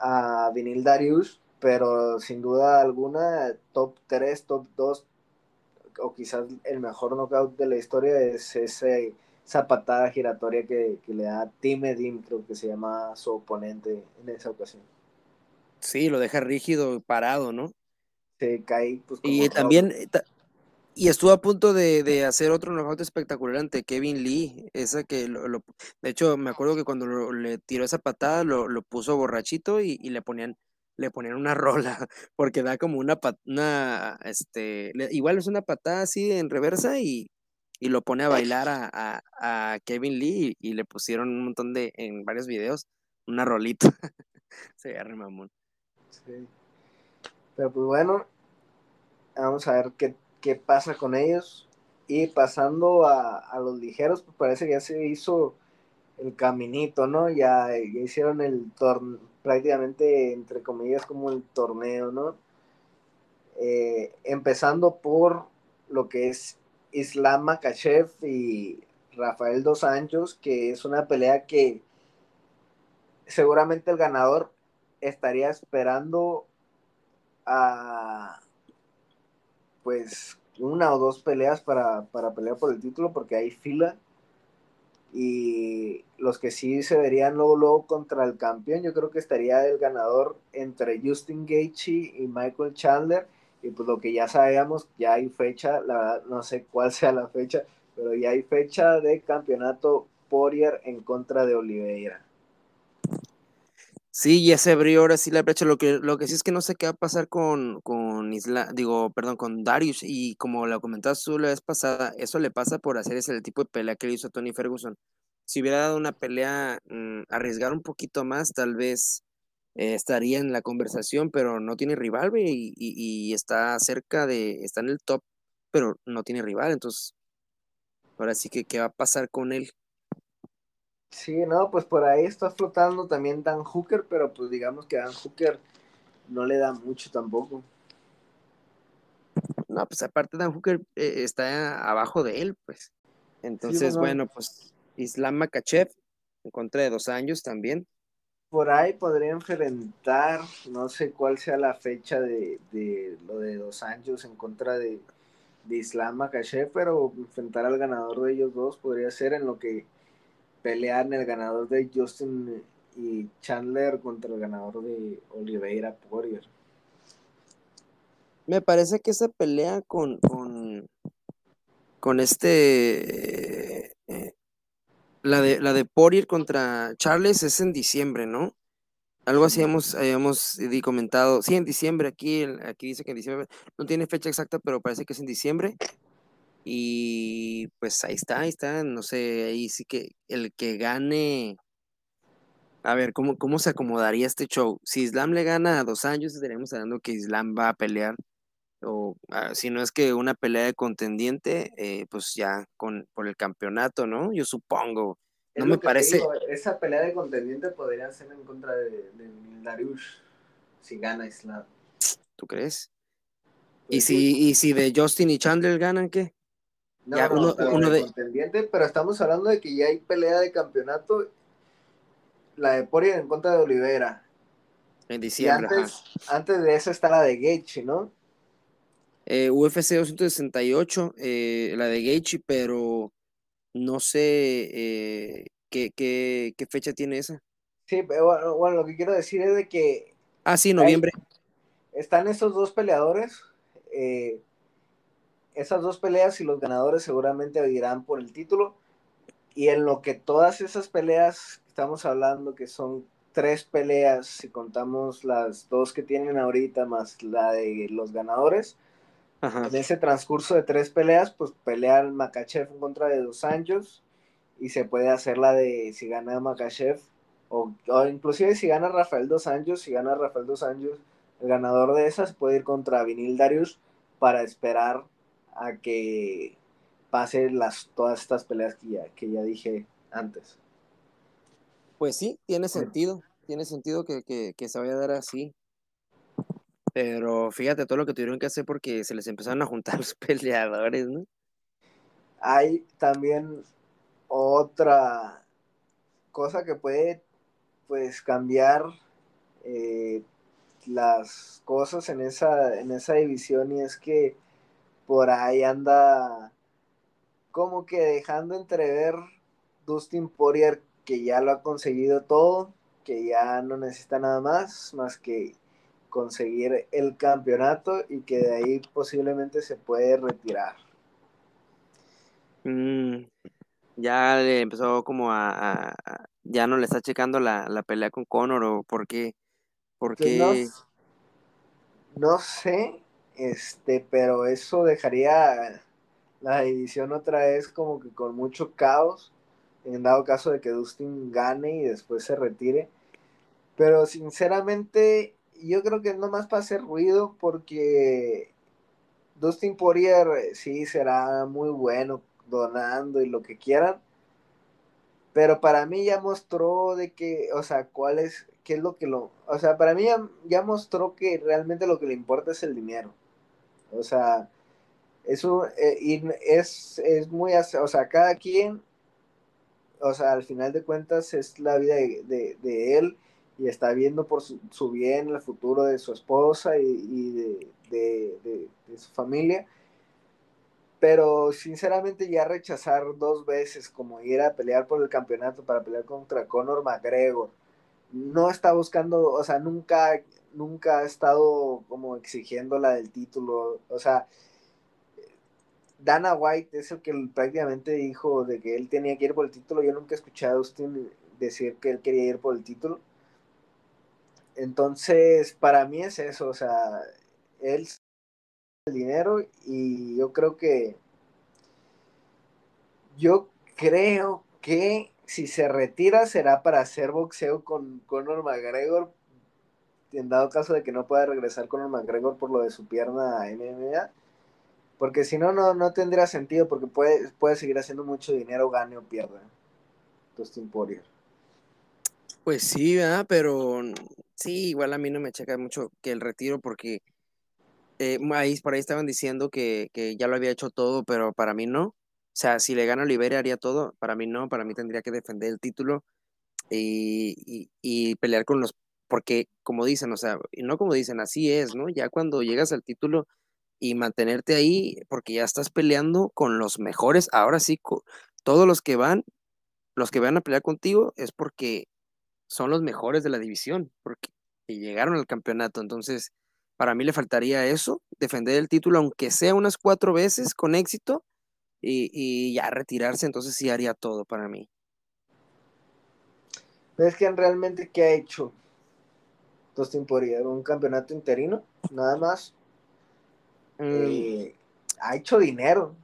a Vinil Darius, pero sin duda alguna, top 3, top 2, o quizás el mejor knockout de la historia es ese, esa patada giratoria que, le da Tim Edim, creo que se llama su oponente en esa ocasión. Sí, lo deja rígido, parado, ¿no? Se cae. Pues, y también, y estuvo a punto de, hacer otro knockout espectacular ante Kevin Lee. Esa que lo, de hecho, me acuerdo que cuando le tiró esa patada, lo, puso borrachito y, le ponían, le ponían una rola, porque da como una, una este, igual es una patada así en reversa y, lo pone a bailar a, Kevin Lee y, le pusieron un montón de, en varios videos, una rolita. Se ve mamón. Sí. Pero pues bueno, vamos a ver qué qué pasa con ellos. Y pasando a, los ligeros, pues parece que ya se hizo el caminito, ¿no? Ya, hicieron el torneo, prácticamente, entre comillas, como el torneo, ¿no? Eh, empezando por lo que es Islam Makachev y Rafael Dos Anjos, que es una pelea que seguramente el ganador estaría esperando a pues una o dos peleas para, pelear por el título porque hay fila Y los que sí se verían luego, luego contra el campeón, yo creo que estaría el ganador entre Justin Gaethje y Michael Chandler. Y pues lo que ya sabíamos, ya hay fecha, la verdad no sé cuál sea la fecha, pero ya hay fecha de campeonato Poirier en contra de Oliveira. Sí, ya se abrió ahora sí la brecha. Lo que, lo que sí es que no sé qué va a pasar con, con Isla, digo, perdón, con Darius. Y como lo comentabas tú la vez pasada, eso le pasa por hacer ese tipo de pelea que le hizo Tony Ferguson. Si hubiera dado una pelea, mm, arriesgar un poquito más, tal vez eh, estaría en la conversación, pero no tiene rival, y, y, está cerca de, está en el top, pero no tiene rival. Entonces, ahora sí que, ¿qué va a pasar con él? Sí, no, pues por ahí está flotando también Dan Hooker, pero pues digamos que Dan Hooker no le da mucho tampoco. No, pues aparte Dan Hooker eh, está abajo de él, pues. Entonces, bueno, pues Islam Makachev en contra de dos años también. Por ahí podría enfrentar, no sé cuál sea la fecha de, lo de dos años en contra de, de Islam Makachev, pero enfrentar al ganador de ellos dos podría ser en lo que pelean el ganador de Justin y Chandler contra el ganador de Oliveira Poirier. Me parece que esa pelea con, con, con este eh, la de la de Poirier contra Charles es en diciembre, ¿no? Algo así hemos, habíamos comentado. Sí, en diciembre, aquí, aquí dice que en diciembre, no tiene fecha exacta, pero parece que es en diciembre. Y pues ahí está, ahí está, no sé, ahí sí que el que gane, a ver, ¿cómo, cómo se acomodaría este show? Si Islam le gana a dos años, estaríamos hablando que Islam va a pelear, o ah, si no es que una pelea de contendiente, eh, pues ya con, por el campeonato, ¿no? Yo supongo. No me parece. esa pelea de contendiente podría ser en contra de, de si gana Islam. ¿Tú crees? ¿Y, pues si, ¿Y si de Justin y Chandler ganan qué? No, uno, de, contendiente, pero estamos hablando de que ya hay pelea de campeonato. La de Poirier en contra de Olivera. En diciembre. Antes, de eso está la de Gaethje, ¿no? Eh, UFC 268, eh, la de Gaethje, pero no sé eh, qué, qué, qué, fecha tiene esa. Sí, pero bueno, lo que quiero decir es de que... Ah, sí, noviembre. están esos dos peleadores. Eh, esas dos peleas y los ganadores seguramente irán por el título. Y en lo que todas esas peleas, estamos hablando que son tres peleas, si contamos las dos que tienen ahorita más la de los ganadores, en ese transcurso de tres peleas, pues pelean Makachev en contra de Dos Anjos y se puede hacer la de si gana Makachev o, inclusive si gana Rafael Dos Anjos, si gana Rafael Dos Anjos, el ganador de esas puede ir contra Vinil Darius para esperar a que pase las, todas estas peleas que ya, que ya dije antes. Pues sí, tiene sentido, tiene sentido que, se vaya a dar así. Pero fíjate todo lo que tuvieron que hacer porque se les empezaron a juntar los peleadores, ¿no? Hay también otra cosa que puede pues cambiar eh, las cosas en esa, en esa división y es que por ahí anda como que dejando entrever Dustin Poirier que ya lo ha conseguido todo, que ya no necesita nada más, más que conseguir el campeonato y que de ahí posiblemente se puede retirar. Mm, ya le empezó como a, ya no le está checando la, pelea con Conor o por qué, por pues qué... no, sé, este, pero eso dejaría la división otra vez como que con mucho caos, en dado caso de que Dustin gane y después se retire. Pero sinceramente, yo creo que no más para hacer ruido, porque Dustin Poirier sí será muy bueno donando y lo que quieran. Pero para mí ya mostró de que, o sea, cuál es, qué es lo que lo, o sea, para mí ya, ya mostró que realmente lo que le importa es el dinero. O sea, eso eh, es, es muy, o sea, cada quien, o sea, al final de cuentas es la vida de, él y está viendo por su, bien el futuro de su esposa y, de, su familia. pero sinceramente ya rechazar dos veces como ir a pelear por el campeonato para pelear contra Conor McGregor, no está buscando, o sea, nunca, nunca ha estado como exigiendo la del título, o sea, Dana White es el que prácticamente dijo de que él tenía que ir por el título, yo nunca he escuchado a Austin decir que él quería ir por el título, entonces para mí es eso, o sea, él el dinero y yo creo que yo creo que si se retira será para hacer boxeo con Conor McGregor en dado caso de que no pueda regresar Conor McGregor por lo de su pierna MMA porque si no no tendría sentido porque puede, puede seguir haciendo mucho dinero gane o pierda Dustin Poirier pues sí, ¿verdad? pero sí, igual a mí no me checa mucho que el retiro porque eh, por ahí estaban diciendo que, ya lo había hecho todo, pero para mí no. O sea, si le gana Oliveira haría todo, para mí no, para mí tendría que defender el título y, pelear con los, porque como dicen, o sea, no como dicen, así es, ¿no? Ya cuando llegas al título y mantenerte ahí, porque ya estás peleando con los mejores, ahora sí, todos los que van, los que van a pelear contigo es porque son los mejores de la división, porque llegaron al campeonato, entonces para mí le faltaría eso, defender el título, aunque sea unas cuatro veces con éxito, y, ya retirarse, entonces sí haría todo para mí. ¿Ves que realmente qué ha hecho Dustin Poirier? ¿Un campeonato interino? Nada más. Mm. Eh, ha hecho dinero.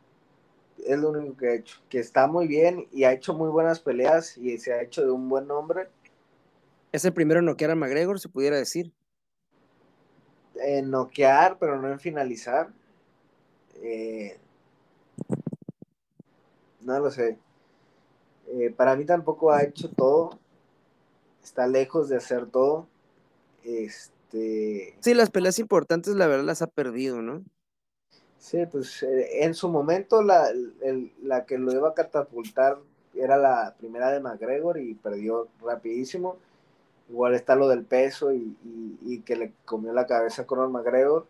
Es lo único que ha hecho. Que está muy bien y ha hecho muy buenas peleas y se ha hecho de un buen nombre. Es el primero en noquear a McGregor, se pudiera decir en noquear, pero no en finalizar. Eh, no lo sé. Eh, para mí tampoco ha hecho todo. Está lejos de hacer todo. Este. Sí, las peleas importantes, la verdad, las ha perdido, ¿no? Sí, pues eh, en su momento la, la que lo iba a catapultar era la primera de McGregor y perdió rapidísimo. Igual está lo del peso y, que le comió la cabeza a Conor McGregor.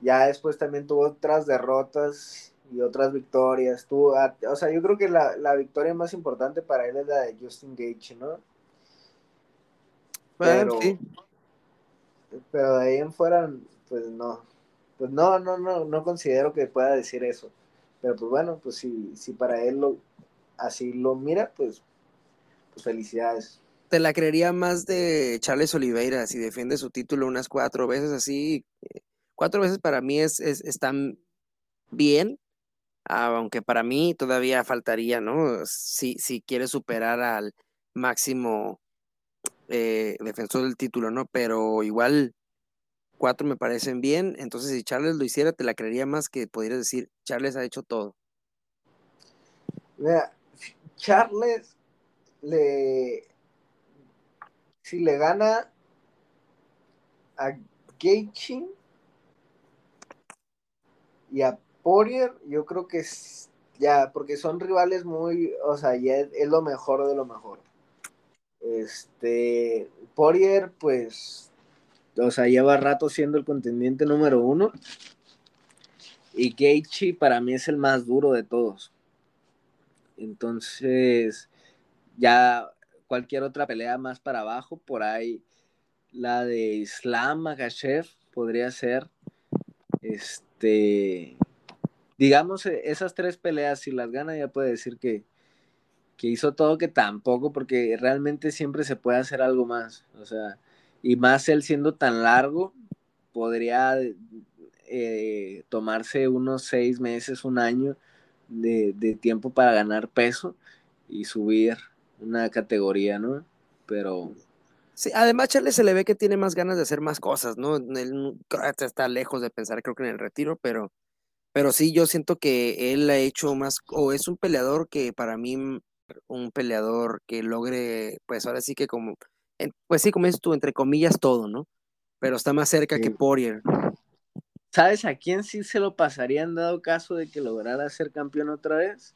Ya después también tuvo otras derrotas y otras victorias. Tuvo, o sea, yo creo que la, victoria más importante para él es la de Justin Gage, ¿no? Pero, pero de ahí en fuera, pues no. Pues no, no, no, no considero que pueda decir eso. Pero pues bueno, pues si, si para él lo, así lo mira, pues, pues felicidades te la creería más de Charles Oliveira si defiende su título unas cuatro veces así. Eh, cuatro veces para mí es, están bien, aunque para mí todavía faltaría, ¿no? Si, si quiere superar al máximo eh, defensor del título, ¿no? Pero igual cuatro me parecen bien, entonces si Charles lo hiciera, te la creería más que pudieras decir, Charles ha hecho todo. Mira, Charles le si le gana a Gaethje y a Poirier, yo creo que es ya, porque son rivales muy, o sea, ya es, lo mejor de lo mejor. Este, Poirier, pues, o sea, lleva rato siendo el contendiente número uno. Y Gaethje para mí es el más duro de todos. Entonces, ya cualquier otra pelea más para abajo, por ahí la de Islam Makhachev podría ser, este, digamos, esas tres peleas, si las gana ya puede decir que, que hizo todo, que tampoco, porque realmente siempre se puede hacer algo más, o sea, y más él siendo tan largo, podría eh, tomarse unos seis meses, un año de, de tiempo para ganar peso y subir una categoría, ¿no? Pero... Sí, además Charles se le ve que tiene más ganas de hacer más cosas, ¿no? Él está lejos de pensar, creo que en el retiro, pero, pero sí, yo siento que él ha hecho más, o es un peleador que para mí, un peleador que logre, pues ahora sí que como, pues sí, como dices tú, entre comillas, todo, ¿no? Pero está más cerca que Poirier. ¿Sabes a quién sí se lo pasaría en dado caso de que lograra ser campeón otra vez?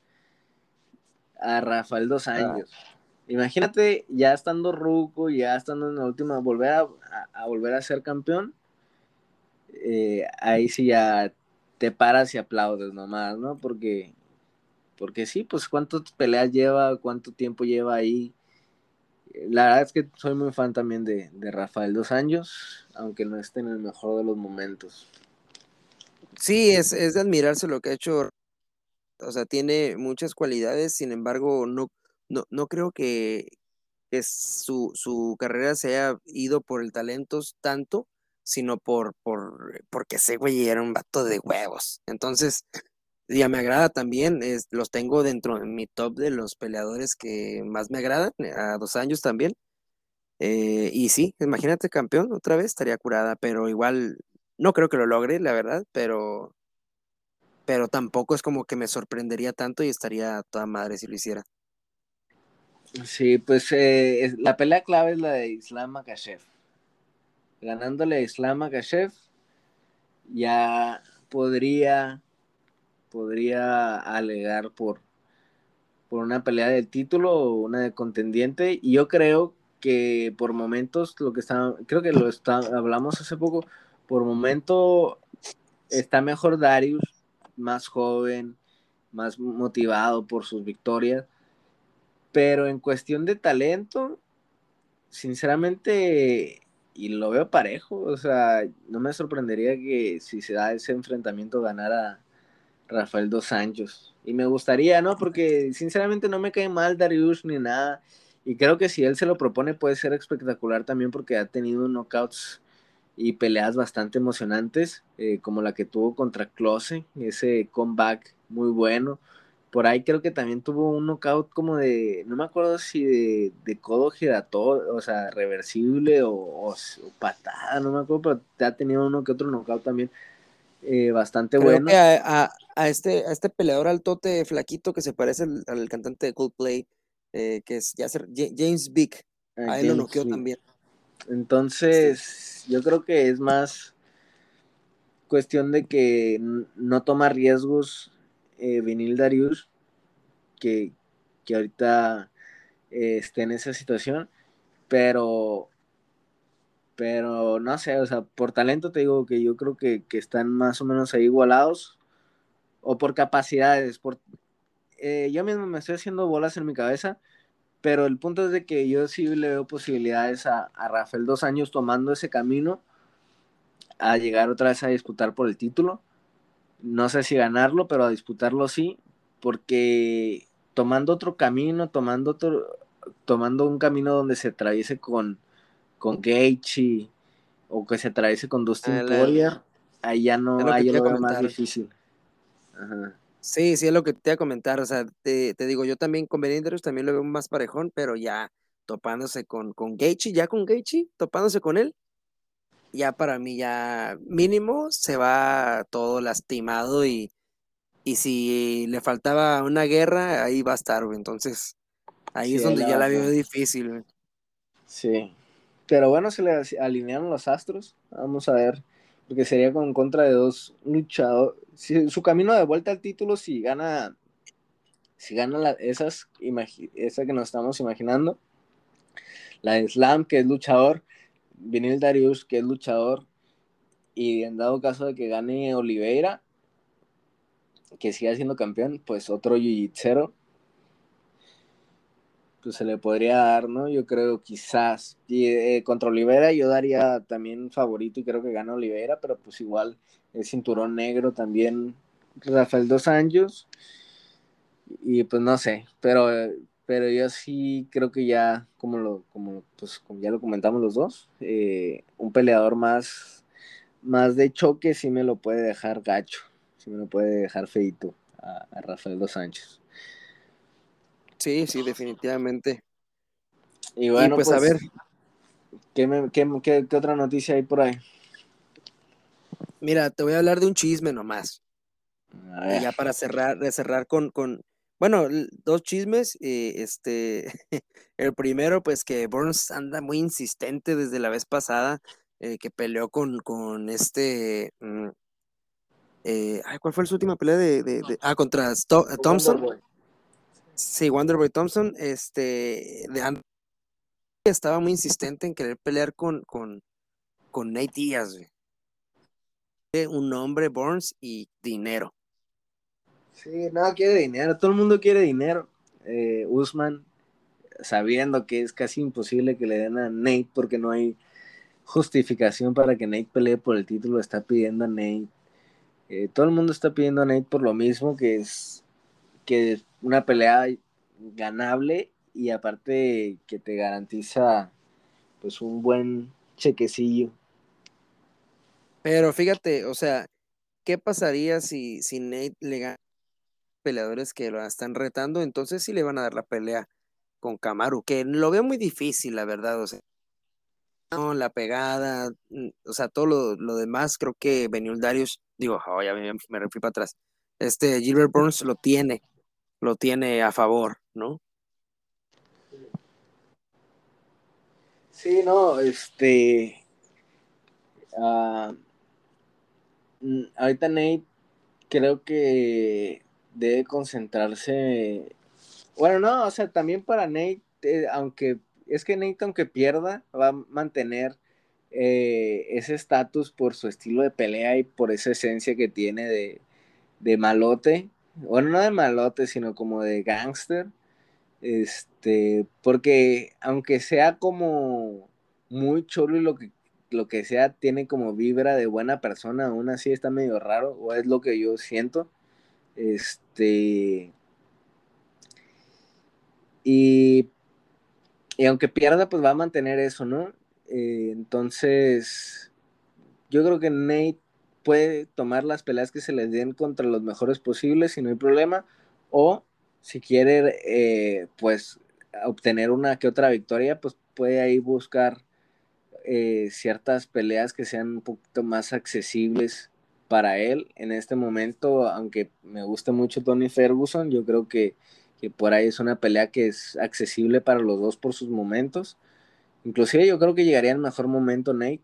A Rafael dos ah. años. Imagínate ya estando ruco, ya estando en la última, volver a, volver a ser campeón. Eh, ahí sí ya te paras y aplaudes nomás, ¿no? Porque, porque sí, pues cuántas peleas lleva, cuánto tiempo lleva ahí. La verdad es que soy muy fan también de, de Rafael Dos Años, aunque no esté en el mejor de los momentos. Sí, es, es de admirarse lo que ha hecho. O sea, tiene muchas cualidades, sin embargo, no, no, no creo que, que su, su carrera se haya ido por el talento tanto, sino por, por porque ese güey era un vato de huevos. Entonces, ya me agrada también, los tengo dentro de mi top de los peleadores que más me agradan, a dos años también. Eh, y sí, imagínate campeón otra vez, estaría curada, pero igual no creo que lo logre, la verdad, pero, pero tampoco es como que me sorprendería tanto y estaría toda madre si lo hiciera. Sí, pues eh, la pelea clave es la de Islam Makashev ganándole a Islam Makashev, ya podría, podría alegar por, por una pelea del título o una de contendiente. Y yo creo que por momentos, lo que está, creo que lo está, hablamos hace poco, por momento está mejor Darius, más joven, más motivado por sus victorias. Pero en cuestión de talento, sinceramente, y lo veo parejo, o sea, no me sorprendería que si se da ese enfrentamiento ganara Rafael Dos Anjos. Y me gustaría, ¿no? Porque sinceramente no me cae mal Darius ni nada. Y creo que si él se lo propone puede ser espectacular también porque ha tenido knockouts y peleas bastante emocionantes, eh, como la que tuvo contra Close, ese comeback muy bueno. Por ahí creo que también tuvo un knockout como de, no me acuerdo si de, de codo giratorio, o sea, reversible o, patada, no me acuerdo, pero ha tenido uno que otro knockout también eh, bastante bueno. a, este, a este peleador altote flaquito que se parece al, cantante de Coldplay, eh, que es ya James Vick, ah, a él lo noqueó también. Entonces, yo creo que es más cuestión de que no toma riesgos eh, Vinil Darius, que, ahorita eh, esté en esa situación, pero, pero no sé, o sea, por talento te digo que yo creo que, están más o menos ahí igualados, o por capacidades, por, eh, yo mismo me estoy haciendo bolas en mi cabeza, pero el punto es de que yo sí le veo posibilidades a, a Rafael dos años tomando ese camino a llegar otra vez a disputar por el título. No sé si ganarlo, pero a disputarlo sí, porque tomando otro camino, tomando tomando un camino donde se atraviese con, con Gaethje o que se atraviese con Dustin ah, Poirier, ahí ya no, hay lo más difícil. Sí, sí, es lo que te iba a comentar, o sea, te, digo, yo también con Benítez también lo veo más parejón, pero ya topándose con, con ya con Gaethje, topándose con él, ya para mí ya mínimo se va todo lastimado y, y si le faltaba una guerra, ahí va a estar, Entonces, ahí es donde ya la veo difícil, Sí. Pero bueno, se le alinearon los astros. Vamos a ver. Porque sería con contra de dos luchadores. Si, su camino de vuelta al título, si gana. Si gana la, esas, esa que nos estamos imaginando. La de Slam, que es luchador Vinil Darius, que es luchador, y en dado caso de que gane Oliveira, que siga siendo campeón, pues otro jiu pues se le podría dar, ¿no? Yo creo quizás. Y, eh, contra Oliveira yo daría también favorito y creo que gana Oliveira, pero pues igual el cinturón negro también Rafael Dos Anjos. Y pues no sé, pero pero yo sí creo que ya, como lo, como, pues, ya lo comentamos los dos, eh, un peleador más, más de choque sí me lo puede dejar gacho, sí me lo puede dejar feito a, Rafael Dos Sánchez. Sí, sí, definitivamente. Y bueno, pues, a pues, ver. ¿qué, qué, qué, otra noticia hay por ahí? Mira, te voy a hablar de un chisme nomás. Ya para cerrar, de cerrar con, con, bueno, dos chismes. Eh, este, el primero, pues que Burns anda muy insistente desde la vez pasada, eh, que peleó con, con este. Mm, eh, ¿Cuál fue su última pelea de, ah, contra Thompson? Sí, Wonderboy Thompson. Este, de, estaba muy insistente en querer pelear con, con, con Nate Diaz, un hombre, Burns, y dinero. Sí, no, quiere dinero, todo el mundo quiere dinero. Eh, Usman, sabiendo que es casi imposible que le den a Nate porque no hay justificación para que Nate pelee por el título, está pidiendo a Nate. Eh, todo el mundo está pidiendo a Nate por lo mismo, que es que una pelea ganable y aparte que te garantiza pues un buen chequecillo. Pero fíjate, o sea, ¿qué pasaría si, si Nate le gana peleadores que lo están retando? Entonces sí le van a dar la pelea con Kamaru, que lo veo muy difícil, la verdad, o sea, la pegada, mm, o sea, todo lo, demás, creo que Beniul Darius, digo, oh, ya me, me para atrás, este Gilbert Burns lo tiene, lo tiene a favor, ¿no? Sí, no, este. Ah, ahorita Nate creo que debe concentrarse. Bueno, no, o sea, también para Nate, eh, aunque es que Nate, aunque pierda, va a mantener eh, ese estatus por su estilo de pelea y por esa esencia que tiene de, de malote. Bueno, no de malote, sino como de gangster. Este, porque aunque sea como muy chulo y lo que, lo que sea, tiene como vibra de buena persona, aún así está medio raro, o es lo que yo siento. Este. Y, y aunque pierda, pues va a mantener eso, ¿no? Eh, entonces, yo creo que Nate puede tomar las peleas que se les den contra los mejores posibles y no hay problema. O si quiere, eh, pues, obtener una que otra victoria, pues puede ahí buscar eh, ciertas peleas que sean un poquito más accesibles para él en este momento, aunque me gusta mucho Tony Ferguson, yo creo que, por ahí es una pelea que es accesible para los dos por sus momentos. Inclusive yo creo que llegaría el mejor momento Nate.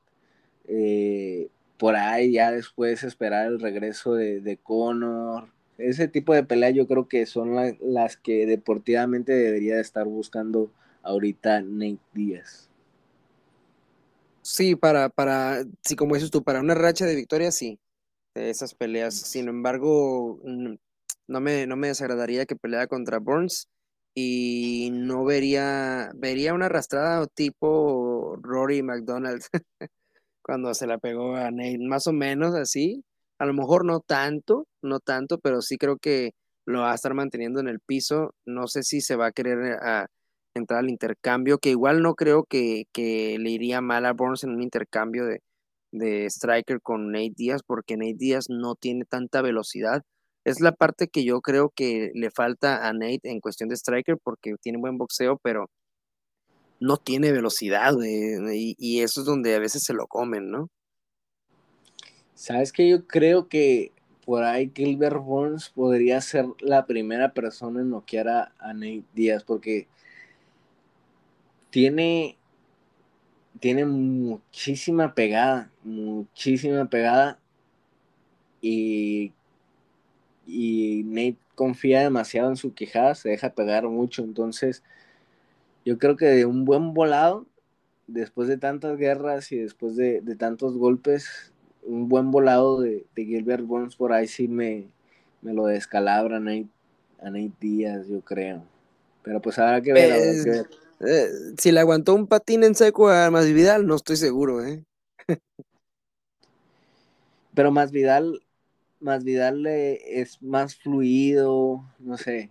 Eh, por ahí ya después esperar el regreso de, de Conor, ese tipo de peleas yo creo que son las que deportivamente debería estar buscando ahorita Nate Díaz. Sí, para, para, sí, como dices tú, para una racha de victorias, sí, esas peleas. Sin embargo, mm, no me, no me desagradaría que peleara contra Burns y no vería, vería una arrastrada tipo Rory McDonald cuando se la pegó a Nate, más o menos así, a lo mejor no tanto, no tanto, pero sí creo que lo va a estar manteniendo en el piso. No sé si se va a querer eh, entrar al intercambio, que igual no creo que, le iría mal a Burns en un intercambio de, de striker con Nate Díaz, porque Nate Díaz no tiene tanta velocidad. Es la parte que yo creo que le falta a Nate en cuestión de striker, porque tiene buen boxeo, pero no tiene velocidad, y, eso es donde a veces se lo comen, ¿no? Sabes que yo creo que por ahí Gilbert Burns podría ser la primera persona en noquear a, Nate Díaz porque tiene tiene muchísima pegada, muchísima pegada y, y Nate confía demasiado en su quijada, se deja pegar mucho, entonces yo creo que de un buen volado, después de tantas guerras y después de, de tantos golpes, un buen volado de, Gilbert Burns por ahí sí me, me lo descalabra a Nate, Díaz, yo creo. Pero pues habrá que ver. Pues, eh, si le aguantó un patín en seco a Más Vidal, no estoy seguro, ¿eh? Pero Más Vidal, Más Vidal es más fluido, no sé.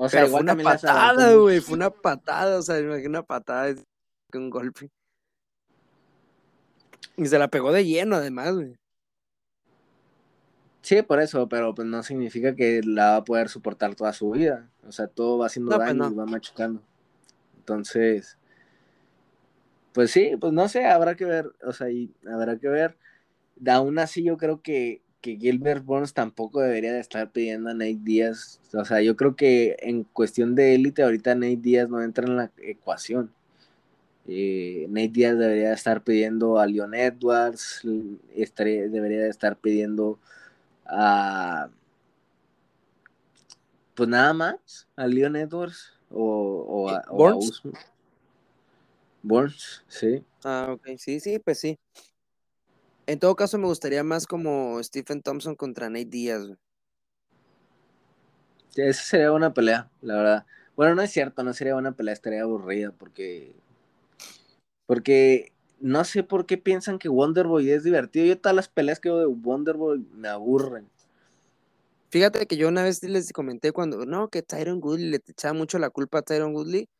O sea, fue una patada, güey, fue una patada, o sea, una patada con un golpe. Y se la pegó de lleno, además, güey. Sí, por eso, pero pues no significa que la va a poder soportar toda su vida. O sea, todo va haciendo pues, daño y va machucando. Entonces, pues sí, pues no sé, habrá que ver, o sea, y habrá que ver. Aún así, yo creo que, que Gilbert Burns tampoco debería de estar pidiendo a Nate Díaz. O sea, yo creo que en cuestión de élite, ahorita Nate Díaz no entra en la ecuación. Eh, Nate Díaz debería estar pidiendo a Leon Edwards, debería estar pidiendo a pues nada más, a Leon Edwards o, a, Burns. Burns, sí. Ah, ok, sí, sí, pues sí. En todo caso, me gustaría más como Stephen Thompson contra Nate Díaz. esa sería una pelea, la verdad. Bueno, no es cierto, no sería una pelea, estaría aburrida porque. Porque no sé por qué piensan que Wonderboy es divertido. Yo todas las peleas que veo de Wonderboy me aburren. Fíjate que yo una vez les comenté cuando, no, que Tyron Woodley le echaba mucho la culpa a Tyron Woodley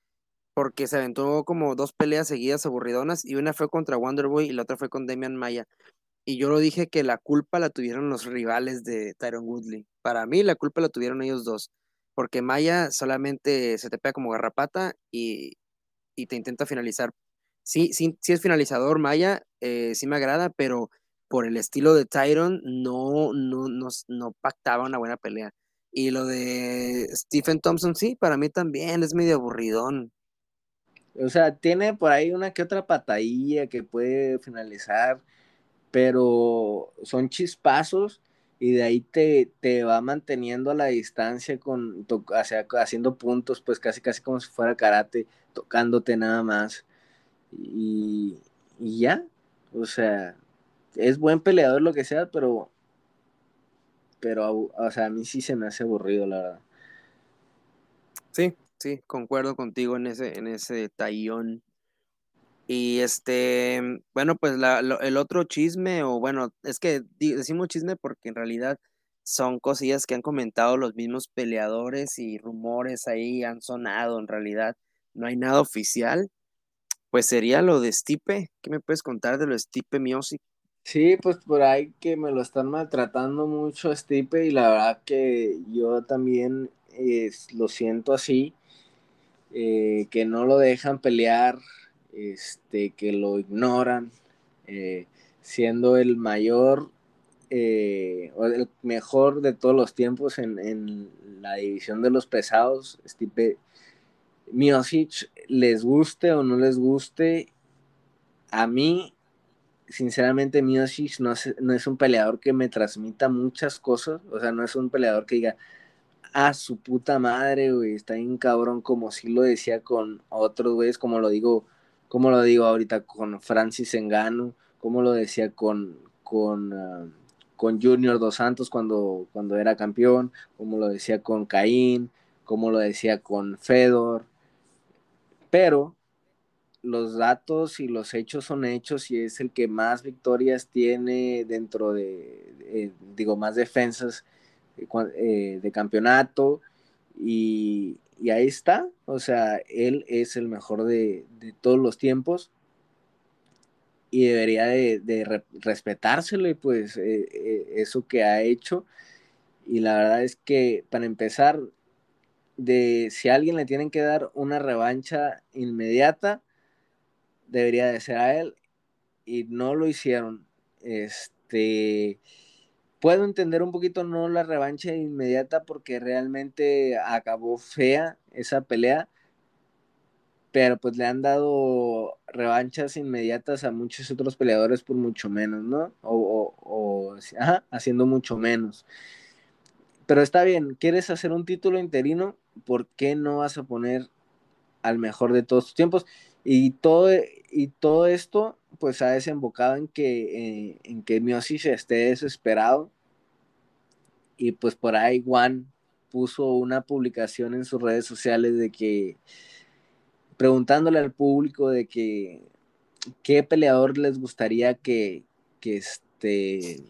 porque se aventó como dos peleas seguidas aburridonas y una fue contra Wonderboy y la otra fue con Damian Maya. Y yo lo dije que la culpa la tuvieron los rivales de Tyron Woodley. Para mí la culpa la tuvieron ellos dos, porque Maya solamente se te pega como garrapata y, y te intenta finalizar. Sí, sí, sí es finalizador Maya, eh, sí me agrada, pero por el estilo de Tyron no, no, no, no pactaba una buena pelea. Y lo de Stephen Thompson, sí, para mí también es medio aburridón. O sea, tiene por ahí una que otra patadilla que puede finalizar, pero son chispazos y de ahí te, te va manteniendo a la distancia con haciendo puntos, pues casi casi como si fuera karate, tocándote nada más. Y, y ya, o sea, es buen peleador lo que sea, pero pero o sea, a mí sí se me hace aburrido, la verdad. Sí, sí, concuerdo contigo en ese, en ese tallón. Y este, bueno, pues el otro chisme, o bueno, es que decimos chisme porque en realidad son cosillas que han comentado los mismos peleadores y rumores ahí han sonado en realidad. No hay nada oficial. Pues sería lo de Stipe. ¿Qué me puedes contar de lo de Stipe Music? Sí, pues por ahí que me lo están maltratando mucho Stipe y la verdad que yo también lo siento así, eh, que no lo dejan pelear, este, que lo ignoran, eh, siendo el mayor o el mejor de todos los tiempos en, en la división de los pesados, Stipe Miocic, les guste o no les guste, a mí sinceramente Miocic no es, no es un peleador que me transmita muchas cosas, o sea, no es un peleador que diga, ah, su puta madre, güey, está bien cabrón, como si lo decía con otros güeyes, como lo digo, como lo digo ahorita con Francis Engano, como lo decía con, con, ah, con Junior Dos Santos cuando, cuando era campeón, como lo decía con Caín, como lo decía con Fedor, pero los datos y los hechos son hechos y es el que más victorias tiene dentro de, digo, más defensas eh, eh, de campeonato y, ahí está, o sea, él es el mejor de, todos los tiempos y debería de, respetárselo y pues eh, eso que ha hecho y la verdad es que para empezar de si a alguien le tienen que dar una revancha inmediata debería de ser a él y no lo hicieron. Este, puedo entender un poquito no la revancha inmediata porque realmente acabó fea esa pelea, pero pues le han dado revanchas inmediatas a muchos otros peleadores por mucho menos, ¿no? O, o, haciendo mucho menos. Pero está bien, ¿quieres hacer un título interino? ¿Por qué no vas a poner al mejor de todos tus tiempos? Y todo, y todo esto pues ha desembocado en que, eh, en que Miosis esté desesperado y pues por ahí Juan puso una publicación en sus redes sociales de que preguntándole al público de que qué peleador les gustaría que, que este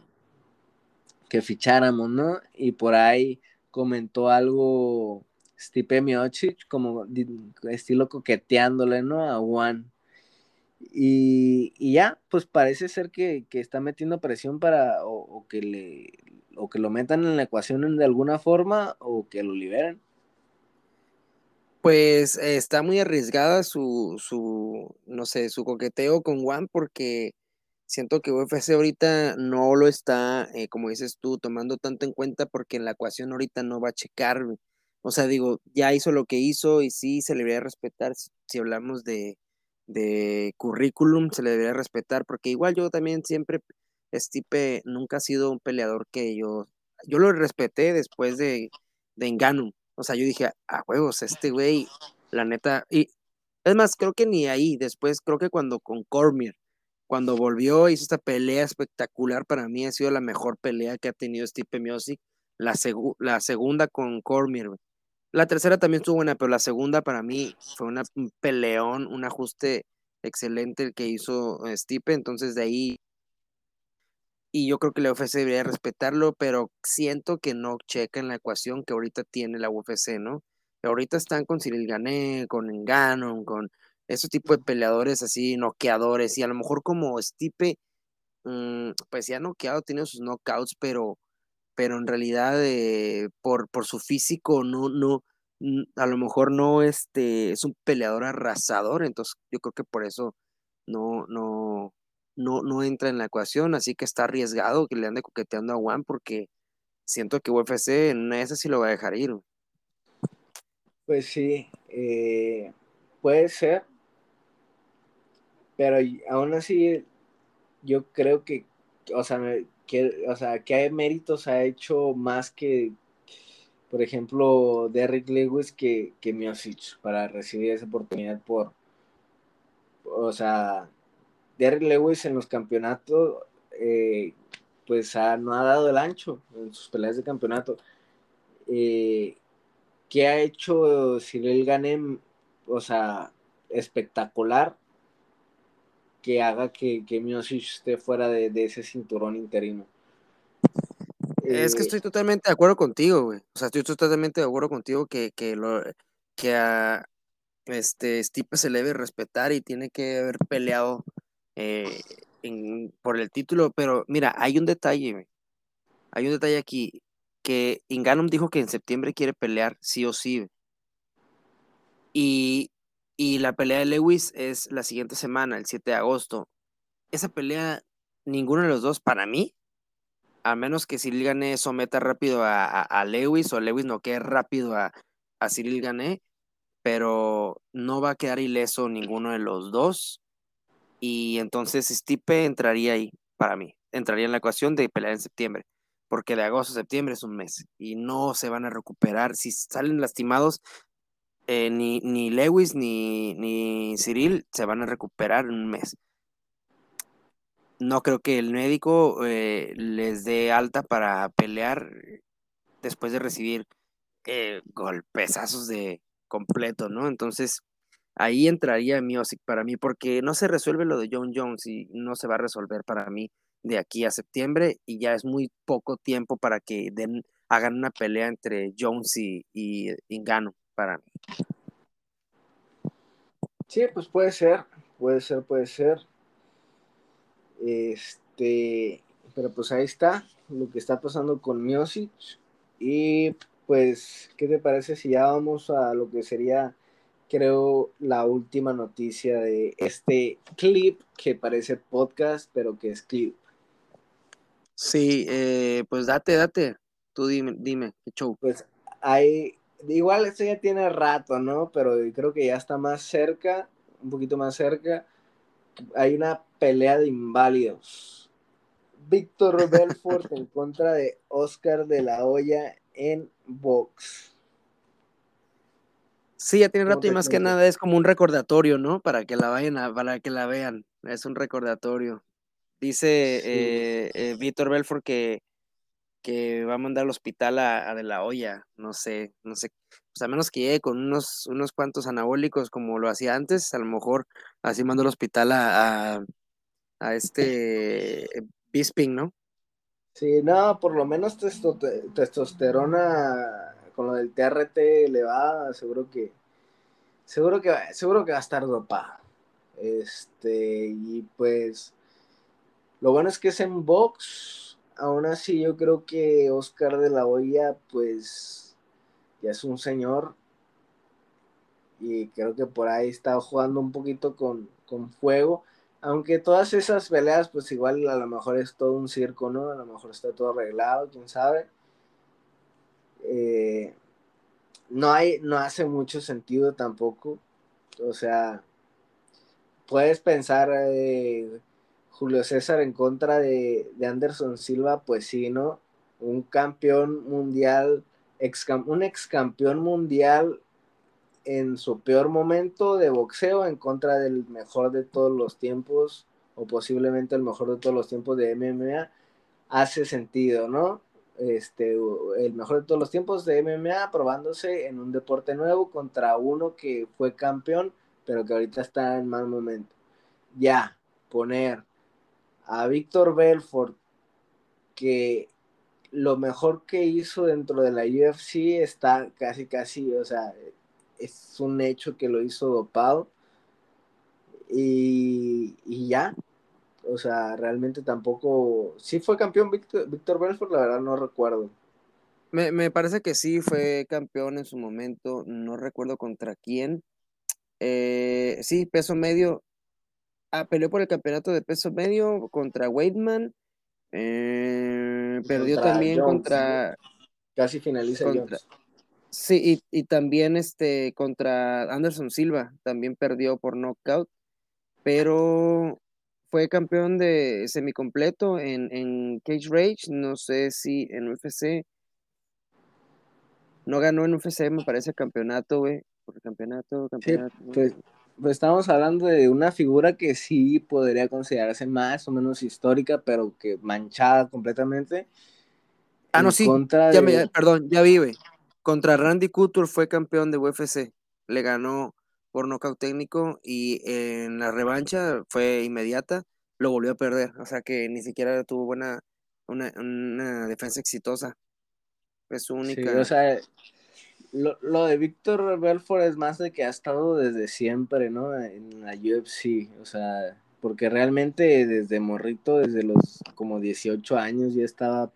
que ficháramos, ¿no? Y por ahí comentó algo Stipe Miocic, como estilo coqueteándole, ¿no? A Juan. Y, ya, pues parece ser que, está metiendo presión para o, que le o que lo metan en la ecuación de alguna forma o que lo liberen. Pues está muy arriesgada su, su, no sé, su coqueteo con Juan porque siento que UFC ahorita no lo está, eh, como dices tú, tomando tanto en cuenta porque en la ecuación ahorita no va a checar. O sea, digo, ya hizo lo que hizo y sí se le debería respetar si hablamos de, de currículum se le debería respetar, porque igual yo también siempre, Stipe nunca ha sido un peleador que yo, yo lo respeté después de, de Engano, o sea, yo dije, a huevos, este güey, la neta, y es más, creo que ni ahí, después creo que cuando con Cormier, cuando volvió, hizo esta pelea espectacular. Para mí ha sido la mejor pelea que ha tenido Stipe Miocic. La, la segunda con Cormier. La tercera también estuvo buena, pero la segunda para mí fue una, un peleón, un ajuste excelente el que hizo Stipe. Entonces de ahí y yo creo que la UFC debería respetarlo, pero siento que no checa en la ecuación que ahorita tiene la UFC, ¿no? Ahorita están con Cyril Gané, con Engano, con ese tipo de peleadores así, noqueadores, y a lo mejor como Stipe, mm, pues ya noqueado, tiene sus knockouts, pero, pero en realidad eh, por, por su físico no, no, a lo mejor no este, es un peleador arrasador, entonces yo creo que por eso no, no, no, no entra en la ecuación, así que está arriesgado que le ande coqueteando a Juan porque siento que UFC en ese sí lo va a dejar ir. Pues sí, eh, puede ser, pero aún así yo creo que, o sea, que, o sea, hay méritos ha hecho más que, por ejemplo, Derrick Lewis que, que Miosic para recibir esa oportunidad por, o sea, Derrick Lewis en los campeonatos, eh, pues no ha dado el ancho en sus peleas de campeonato. Eh, ¿Qué ha hecho Cyril Ganem? O sea, espectacular que haga que, que Miocic esté fuera de, ese cinturón interino. Es que eh, estoy totalmente de acuerdo contigo, güey. O sea, estoy totalmente de acuerdo contigo que, que, lo, que a este Stipe se le debe respetar y tiene que haber peleado eh, por el título, pero mira, hay un detalle, hay un detalle aquí, que Inganum dijo que en septiembre quiere pelear sí o sí. Y, la pelea de Lewis es la siguiente semana, el 7 de agosto. Esa pelea, ninguno de los dos, para mí, a menos que Cyril Gané someta rápido a, Lewis o Lewis no quede rápido a, a Cyril Gané, pero no va a quedar ileso ninguno de los dos. Y entonces Stipe entraría ahí para mí, entraría en la ecuación de pelear en septiembre, porque de agosto a septiembre es un mes y no se van a recuperar. Si salen lastimados, eh, ni, ni Lewis ni, ni Cyril se van a recuperar en un mes. No creo que el médico eh, les dé alta para pelear después de recibir eh, de completo, ¿no? Entonces, ahí entraría Music para mí, porque no se resuelve lo de John Jones y no se va a resolver para mí de aquí a septiembre y ya es muy poco tiempo para que den, hagan una pelea entre Jones y Ingano para mí. Sí, pues puede ser, puede ser, puede ser. Este, pero pues ahí está lo que está pasando con Music. Y pues, ¿qué te parece si ya vamos a lo que sería creo, la última noticia de este clip que parece podcast, pero que es clip. Sí, eh, pues date, date. Tú dime, dime, qué show. Pues hay, igual esto ya tiene rato, ¿no? Pero creo que ya está más cerca, un poquito más cerca. Hay una pelea de inválidos. Víctor Belfort en contra de Oscar de la Hoya en box. Sí, ya tiene rato y más que nada es como un recordatorio, ¿no? Para que la vayan a, para que la vean. Es un recordatorio. Dice eh, eh, Víctor Belfort que, que va a mandar al hospital a, De La olla, No sé, no sé. Pues a menos que con unos, unos cuantos anabólicos como lo hacía antes, a lo mejor así mando al hospital a, a, este Bisping, ¿no? Sí, no, por lo menos testosterona con lo del TRT elevada, seguro que seguro que seguro que va a estar dopado. Este, y pues lo bueno es que es en box. Aún así, yo creo que Oscar de la Hoya, pues ya es un señor. Y creo que por ahí está jugando un poquito con, con fuego. Aunque todas esas peleas, pues igual a lo mejor es todo un circo, ¿no? A lo mejor está todo arreglado, quién sabe. Eh, no hay, no hace mucho sentido tampoco. O sea, puedes pensar eh, Julio César en contra de, Anderson Silva, pues sí, ¿no? Un campeón mundial, un ex campeón mundial en su peor momento de boxeo en contra del mejor de todos los tiempos, o posiblemente el mejor de todos los tiempos de MMA, hace sentido, ¿no? Este, el mejor de todos los tiempos de MMA probándose en un deporte nuevo contra uno que fue campeón, pero que ahorita está en mal momento. Ya, poner a Víctor Belfort, que lo mejor que hizo dentro de la UFC está casi, casi, o sea, es un hecho que lo hizo dopado. Y, ya, o sea, realmente tampoco. Sí fue campeón Víctor, Víctor Belfort, la verdad no recuerdo. Me, parece que sí fue campeón en su momento, no recuerdo contra quién. Eh, sí, peso medio. Ah, peleó por el campeonato de peso medio contra Weidman. Eh, perdió también contra. Casi finaliza contra, Sí, y, también este contra Anderson Silva, también perdió por knockout, pero fue campeón de semicompleto en, en Cage Rage, no sé si en UFC. No ganó en UFC, me parece campeonato, güey. Por campeonato, campeonato. pues, pues, estamos hablando de una figura que sí podría considerarse más o menos histórica, pero que manchada completamente. Ah, no, sí. perdón, ya vive. Contra Randy Couture fue campeón de UFC. Le ganó por nocaut técnico y en la revancha fue inmediata, lo volvió a perder. O sea que ni siquiera tuvo buena, una, defensa exitosa. Es su única. o sea, lo, de Víctor Belfort es más de que ha estado desde siempre, ¿no? En la UFC. O sea, porque realmente desde morrito, desde los como 18 años ya estaba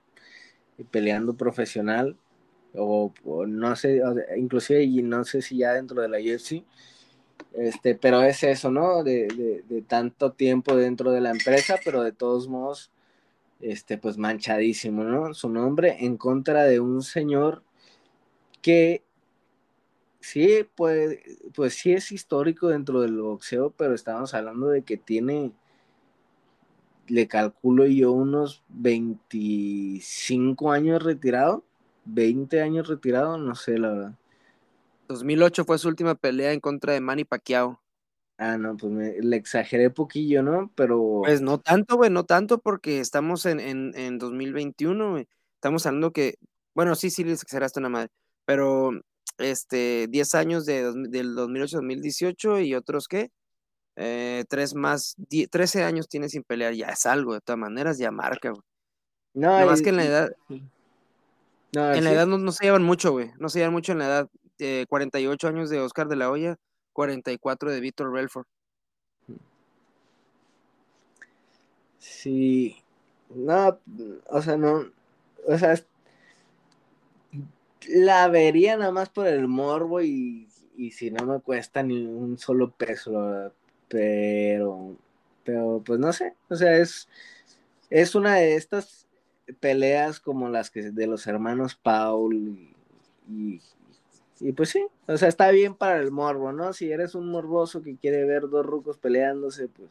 peleando profesional o, no sé, inclusive no sé si ya dentro de la UFC, este, pero es eso, ¿no? De, de, tanto tiempo dentro de la empresa, pero de todos modos, este, pues manchadísimo, ¿no? Su nombre en contra de un señor que sí, pues, pues sí es histórico dentro del boxeo, pero estamos hablando de que tiene, le calculo yo, unos 25 años retirado 20 años retirado, no sé, la verdad. 2008 fue su última pelea en contra de Manny Pacquiao. Ah, no, pues me, le exageré poquillo, ¿no? Pero. Pues no tanto, güey, no tanto, porque estamos en, en, en 2021, güey. Estamos hablando que. Bueno, sí, sí, le exageraste una madre. Pero, este, 10 años de, del 2008-2018 y otros, ¿qué? Eh, tres más, 13 años tiene sin pelear, ya es algo, de todas maneras, ya marca, güey. No, más que en la edad en la edad no, se llevan mucho, güey. No se llevan mucho en la edad. 48 años de Oscar de la Hoya, 44 de Víctor Belfort. Sí. No, o sea, no. O sea, la vería nada más por el morbo y, y si no me cuesta ni un solo peso, pero, pero pues no sé, o sea, es, es una de estas peleas como las que de los hermanos Paul y, y, pues sí, o sea, está bien para el morbo, ¿no? Si eres un morboso que quiere ver dos rucos peleándose, pues,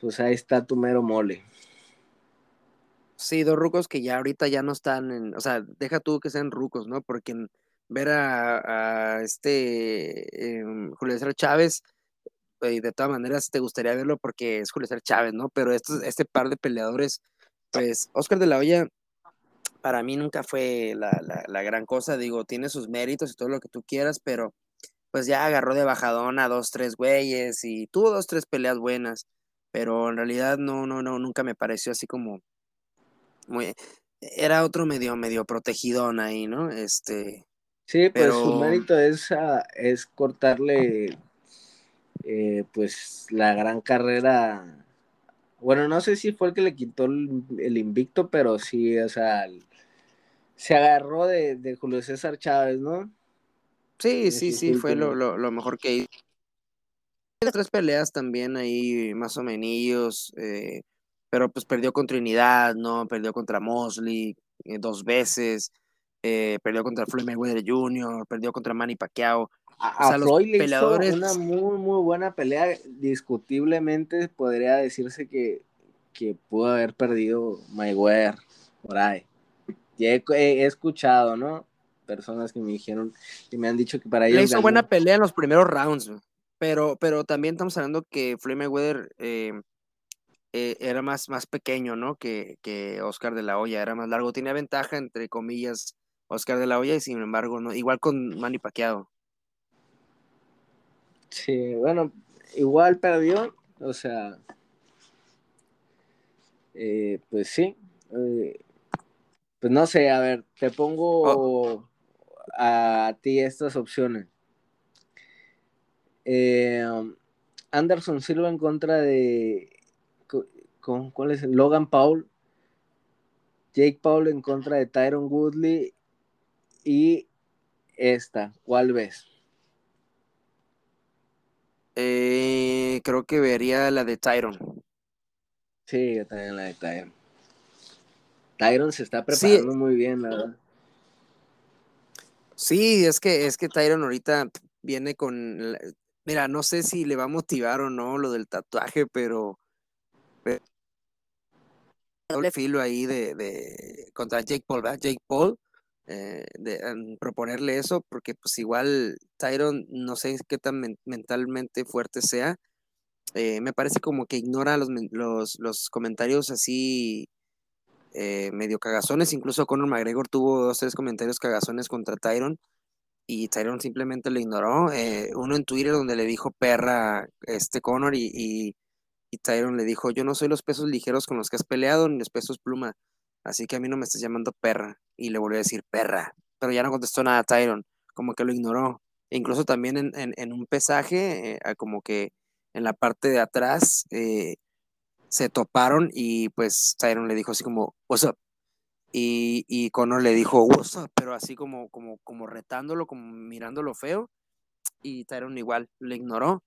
pues ahí está tu mero mole. Sí, dos rucos que ya ahorita ya no están en, o sea, deja tú que sean rucos, ¿no? Porque ver a, este em, Julio César Chávez, y de todas maneras te gustaría verlo porque es Julio César Chávez, ¿no? Pero este par de peleadores pues Oscar de la Hoya para mí nunca fue la, gran cosa, digo, tiene sus méritos y todo lo que tú quieras, pero pues ya agarró de bajadón a dos, tres güeyes y tuvo dos, tres peleas buenas, pero en realidad no, no, no, nunca me pareció así como muy, era otro medio, medio protegidón ahí, ¿no? Este. Sí, pues su mérito es, ah, es cortarle, eh, pues, la gran carrera bueno, no sé si fue el que le quitó el, invicto, pero sí, o sea, se agarró de, Julio César Chávez, ¿no? Sí, sí, sí, fue lo, mejor que hizo. tres peleas también ahí, más o menos, eh, pero pues perdió contra Trinidad, ¿no? Perdió contra Mosley eh, dos veces, eh, perdió contra Floyd Mayweather Jr., perdió contra Manny Pacquiao. A, Floyd le peleadores... hizo una muy, muy buena pelea. Discutiblemente podría decirse que, que pudo haber perdido Mayweather por ahí. Ya he, escuchado, ¿no? Personas que me dijeron, que me han dicho que para ellos. Le hizo buena pelea en los primeros rounds, pero, pero también estamos hablando que Floyd Mayweather eh, eh, era más, más pequeño, ¿no? Que, que Oscar de la Hoya, era más largo, tenía ventaja, entre comillas, Oscar de la Hoya, y sin embargo, no, igual con Manny Pacquiao. Sí, bueno, igual perdió, o sea, eh, pues sí, eh, pues no sé, a ver, te pongo oh. a ti estas opciones. Eh, Anderson Silva en contra de. ¿Con, ¿Cuál es? Logan Paul. Jake Paul en contra de Tyron Woodley. Y esta, ¿cuál ves? Eh, creo que vería la de Tyron. Sí, también la de Tyron. Tyron se está preparando muy bien, la verdad. Sí, es que, es que Tyron ahorita viene con. Mira, no sé si le va a motivar o no lo del tatuaje, pero. Doble filo ahí de, contra Jake Paul, ¿verdad? Jake Paul, eh, de proponerle eso, porque pues igual Tyron, no sé qué tan mentalmente fuerte sea. Eh, me parece como que ignora los, los, los comentarios así eh, medio cagazones. Incluso Conor McGregor tuvo dos, tres comentarios cagazones contra Tyron y Tyron simplemente lo ignoró. Uno en Twitter donde le dijo perra este Conor y, Tyron le dijo, yo no soy los pesos ligeros con los que has peleado ni los pesos pluma, así que a mí no me estás llamando perra. Y le volvió a decir perra, pero ya no contestó nada a Tyron, como que lo ignoró. E incluso también en, un pesaje, eh, como que en la parte de atrás, se toparon y pues Tyron le dijo así como, what's up? Y, y Conor le dijo, what's up? Pero así como, como, como retándolo, como mirándolo feo. Y Tyron igual le ignoró.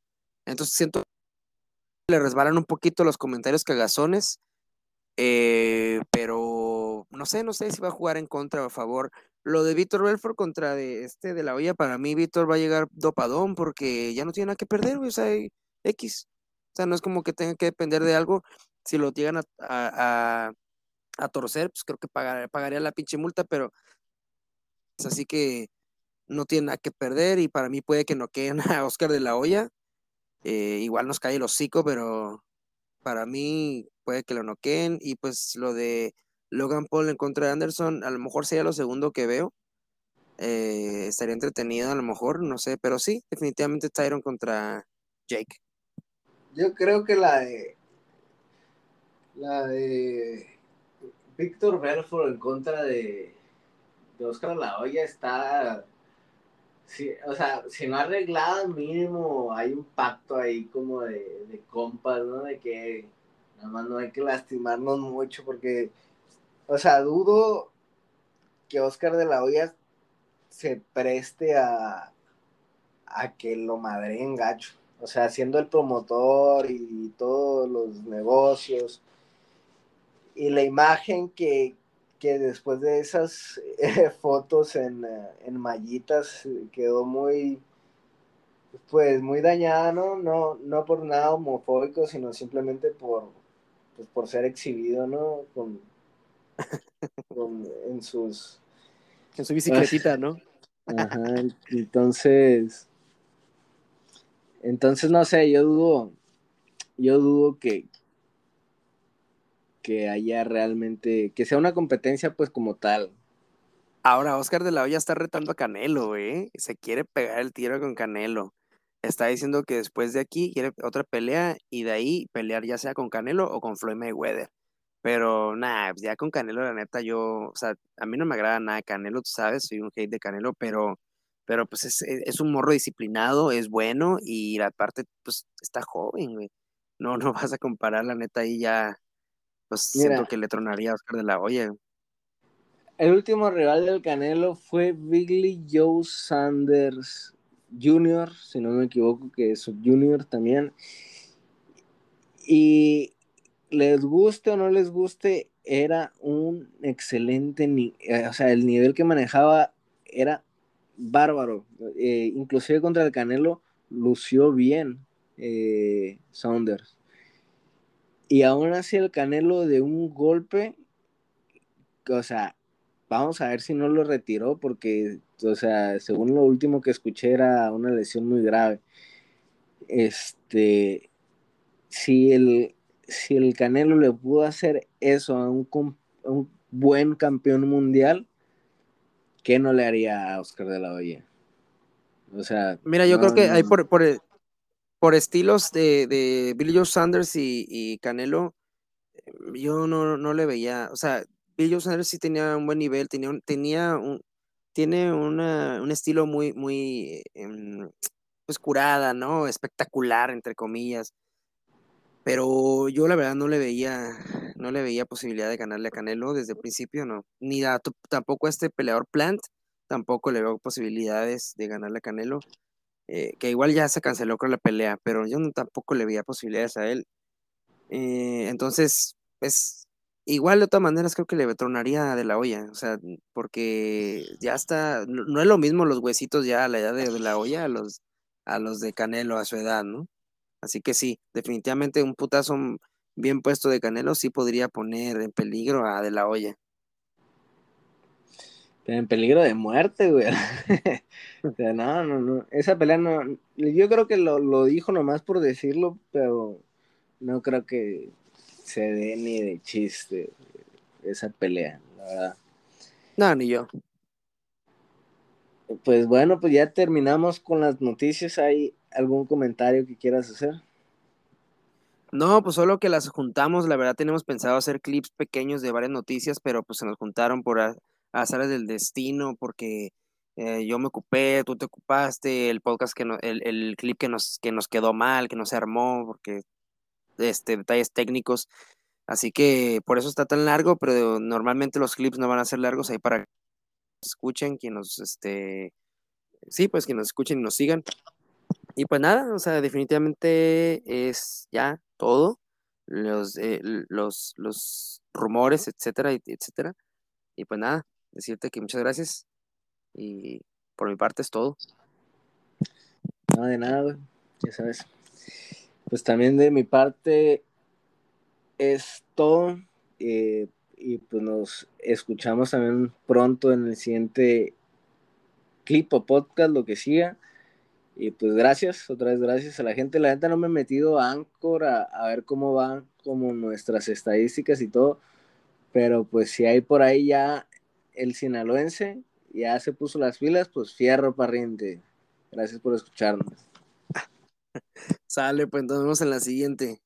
Entonces siento le resbalan un poquito los comentarios cagazones. Eh, pero no sé, no sé si va a jugar en contra o a favor. Lo de Víctor Belfort contra de este de la olla, para mí Víctor va a llegar dopadón porque ya no tiene nada que perder, o sea, X. O sea, no es como que tenga que depender de algo. Si lo llegan a, a, torcer, pues creo que pagaría la pinche multa, pero así que no tiene nada que perder y para mí puede que no queden a Oscar de la Hoya. Eh, igual nos cae el hocico, pero para mí puede que lo noqueen. Y pues lo de Logan Paul en contra de Anderson, a lo mejor sería lo segundo que veo. Eh, estaría entretenido a lo mejor, no sé, pero sí, definitivamente Tyron contra Jake. Yo creo que la de. La de. Víctor Belfort en contra de. De Oscar La Hoya está. O sea, si no arreglado, mínimo hay un pacto ahí como de, de compas, ¿no? De que nada más no hay que lastimarnos mucho porque. O sea, dudo que Oscar de la Hoya se preste a, a que lo madreen gacho o sea, siendo el promotor y todos los negocios y la imagen que, después de esas eh, fotos en, eh, en, mallitas quedó muy, pues muy dañada, ¿no? ¿no? por nada homofóbico, sino simplemente por, pues, por ser exhibido, ¿no? Con, en sus... En su bicicletita, ¿no? Ajá, entonces entonces, no sé, yo dudo, yo dudo que, que haya realmente, que sea una competencia pues como tal. Ahora, Oscar de la Hoya está retando a Canelo, ¿eh? Se quiere pegar el tiro con Canelo. Está diciendo que después de aquí quiere otra pelea y de ahí pelear ya sea con Canelo o con Floyd Mayweather. Pero nada, ya con Canelo, la neta, yo, o sea, a mí no me agrada nada Canelo, tú sabes, soy un hate de Canelo, pero pero pues es, es, un morro disciplinado, es bueno y la parte pues está joven, güey. No, no vas a comparar, la neta, ahí ya, pues siento que le tronaría a Oscar de la Hoya. El último rival del Canelo fue Bigley Joe Sanders Jr., si no me equivoco, que es Junior también. Y les guste o no les guste, era un excelente, eh, o sea, el nivel que manejaba era bárbaro. Eh, inclusive contra el Canelo lució bien eh, Saunders. Y aún así el Canelo de un golpe, o sea, vamos a ver si no lo retiró porque, o sea, según lo último que escuché era una lesión muy grave. Este, si el, si el Canelo le pudo hacer eso a un, un buen campeón mundial, ¿qué no le haría a Oscar de la Hoya? O sea. Mira, yo creo que hay por, por, estilos de, de, Billy Joe Sanders y, Canelo, yo no, no, le veía. O sea, Billy Joe Sanders sí tenía un buen nivel, tenía un, tenía un, tiene una, un estilo muy, muy em, pues curada, ¿no? Espectacular, entre comillas. Pero yo la verdad no le veía, no le veía posibilidad de ganarle a Canelo desde el principio, no. Ni tampoco a este peleador Plant, tampoco le veo posibilidades de ganarle a Canelo. Eh, que igual ya se canceló con la pelea, pero yo no, tampoco le veía posibilidades a él. Eh, entonces, pues, igual de todas maneras creo que le tronaría de la olla, o sea, porque ya está, no, es lo mismo los huesitos ya a la edad de, la olla a los, a los de Canelo a su edad, ¿no? Así que sí, definitivamente un putazo bien puesto de Canelo sí podría poner en peligro a De La Hoya. En peligro de muerte, güey. o sea, no, no, no. Esa pelea no. Yo creo que lo, lo dijo nomás por decirlo, pero no creo que se dé ni de chiste esa pelea, la verdad. No, ni yo. Pues bueno, pues ya terminamos con las noticias. ¿Hay algún comentario que quieras hacer? No, pues solo que las juntamos. La verdad, tenemos pensado hacer clips pequeños de varias noticias, pero pues se nos juntaron por azares del destino, porque eh, yo me ocupé, tú te ocupaste, el podcast que no, el, el, clip que nos, que nos quedó mal, que no se armó, porque este, detalles técnicos. Así que por eso está tan largo, pero normalmente los clips no van a ser largos ahí para que escuchen, quien nos, este, sí, pues que nos escuchen y nos sigan. Y pues nada, o sea, definitivamente es ya todo, los, eh, los, los rumores, etcétera, etcétera. Y pues nada, decirte que muchas gracias y por mi parte es todo. No, de nada, ya sabes. Pues también de mi parte es todo. Eh, y pues nos escuchamos también pronto en el siguiente clip o podcast, lo que siga. Y pues gracias, otra vez gracias a la gente. La gente no me he metido a Anchor a, ver cómo van como nuestras estadísticas y todo. Pero pues si hay por ahí ya el sinaloense, ya se puso las filas, pues fierro parriente. Gracias por escucharnos. Sale, pues nos vemos en la siguiente.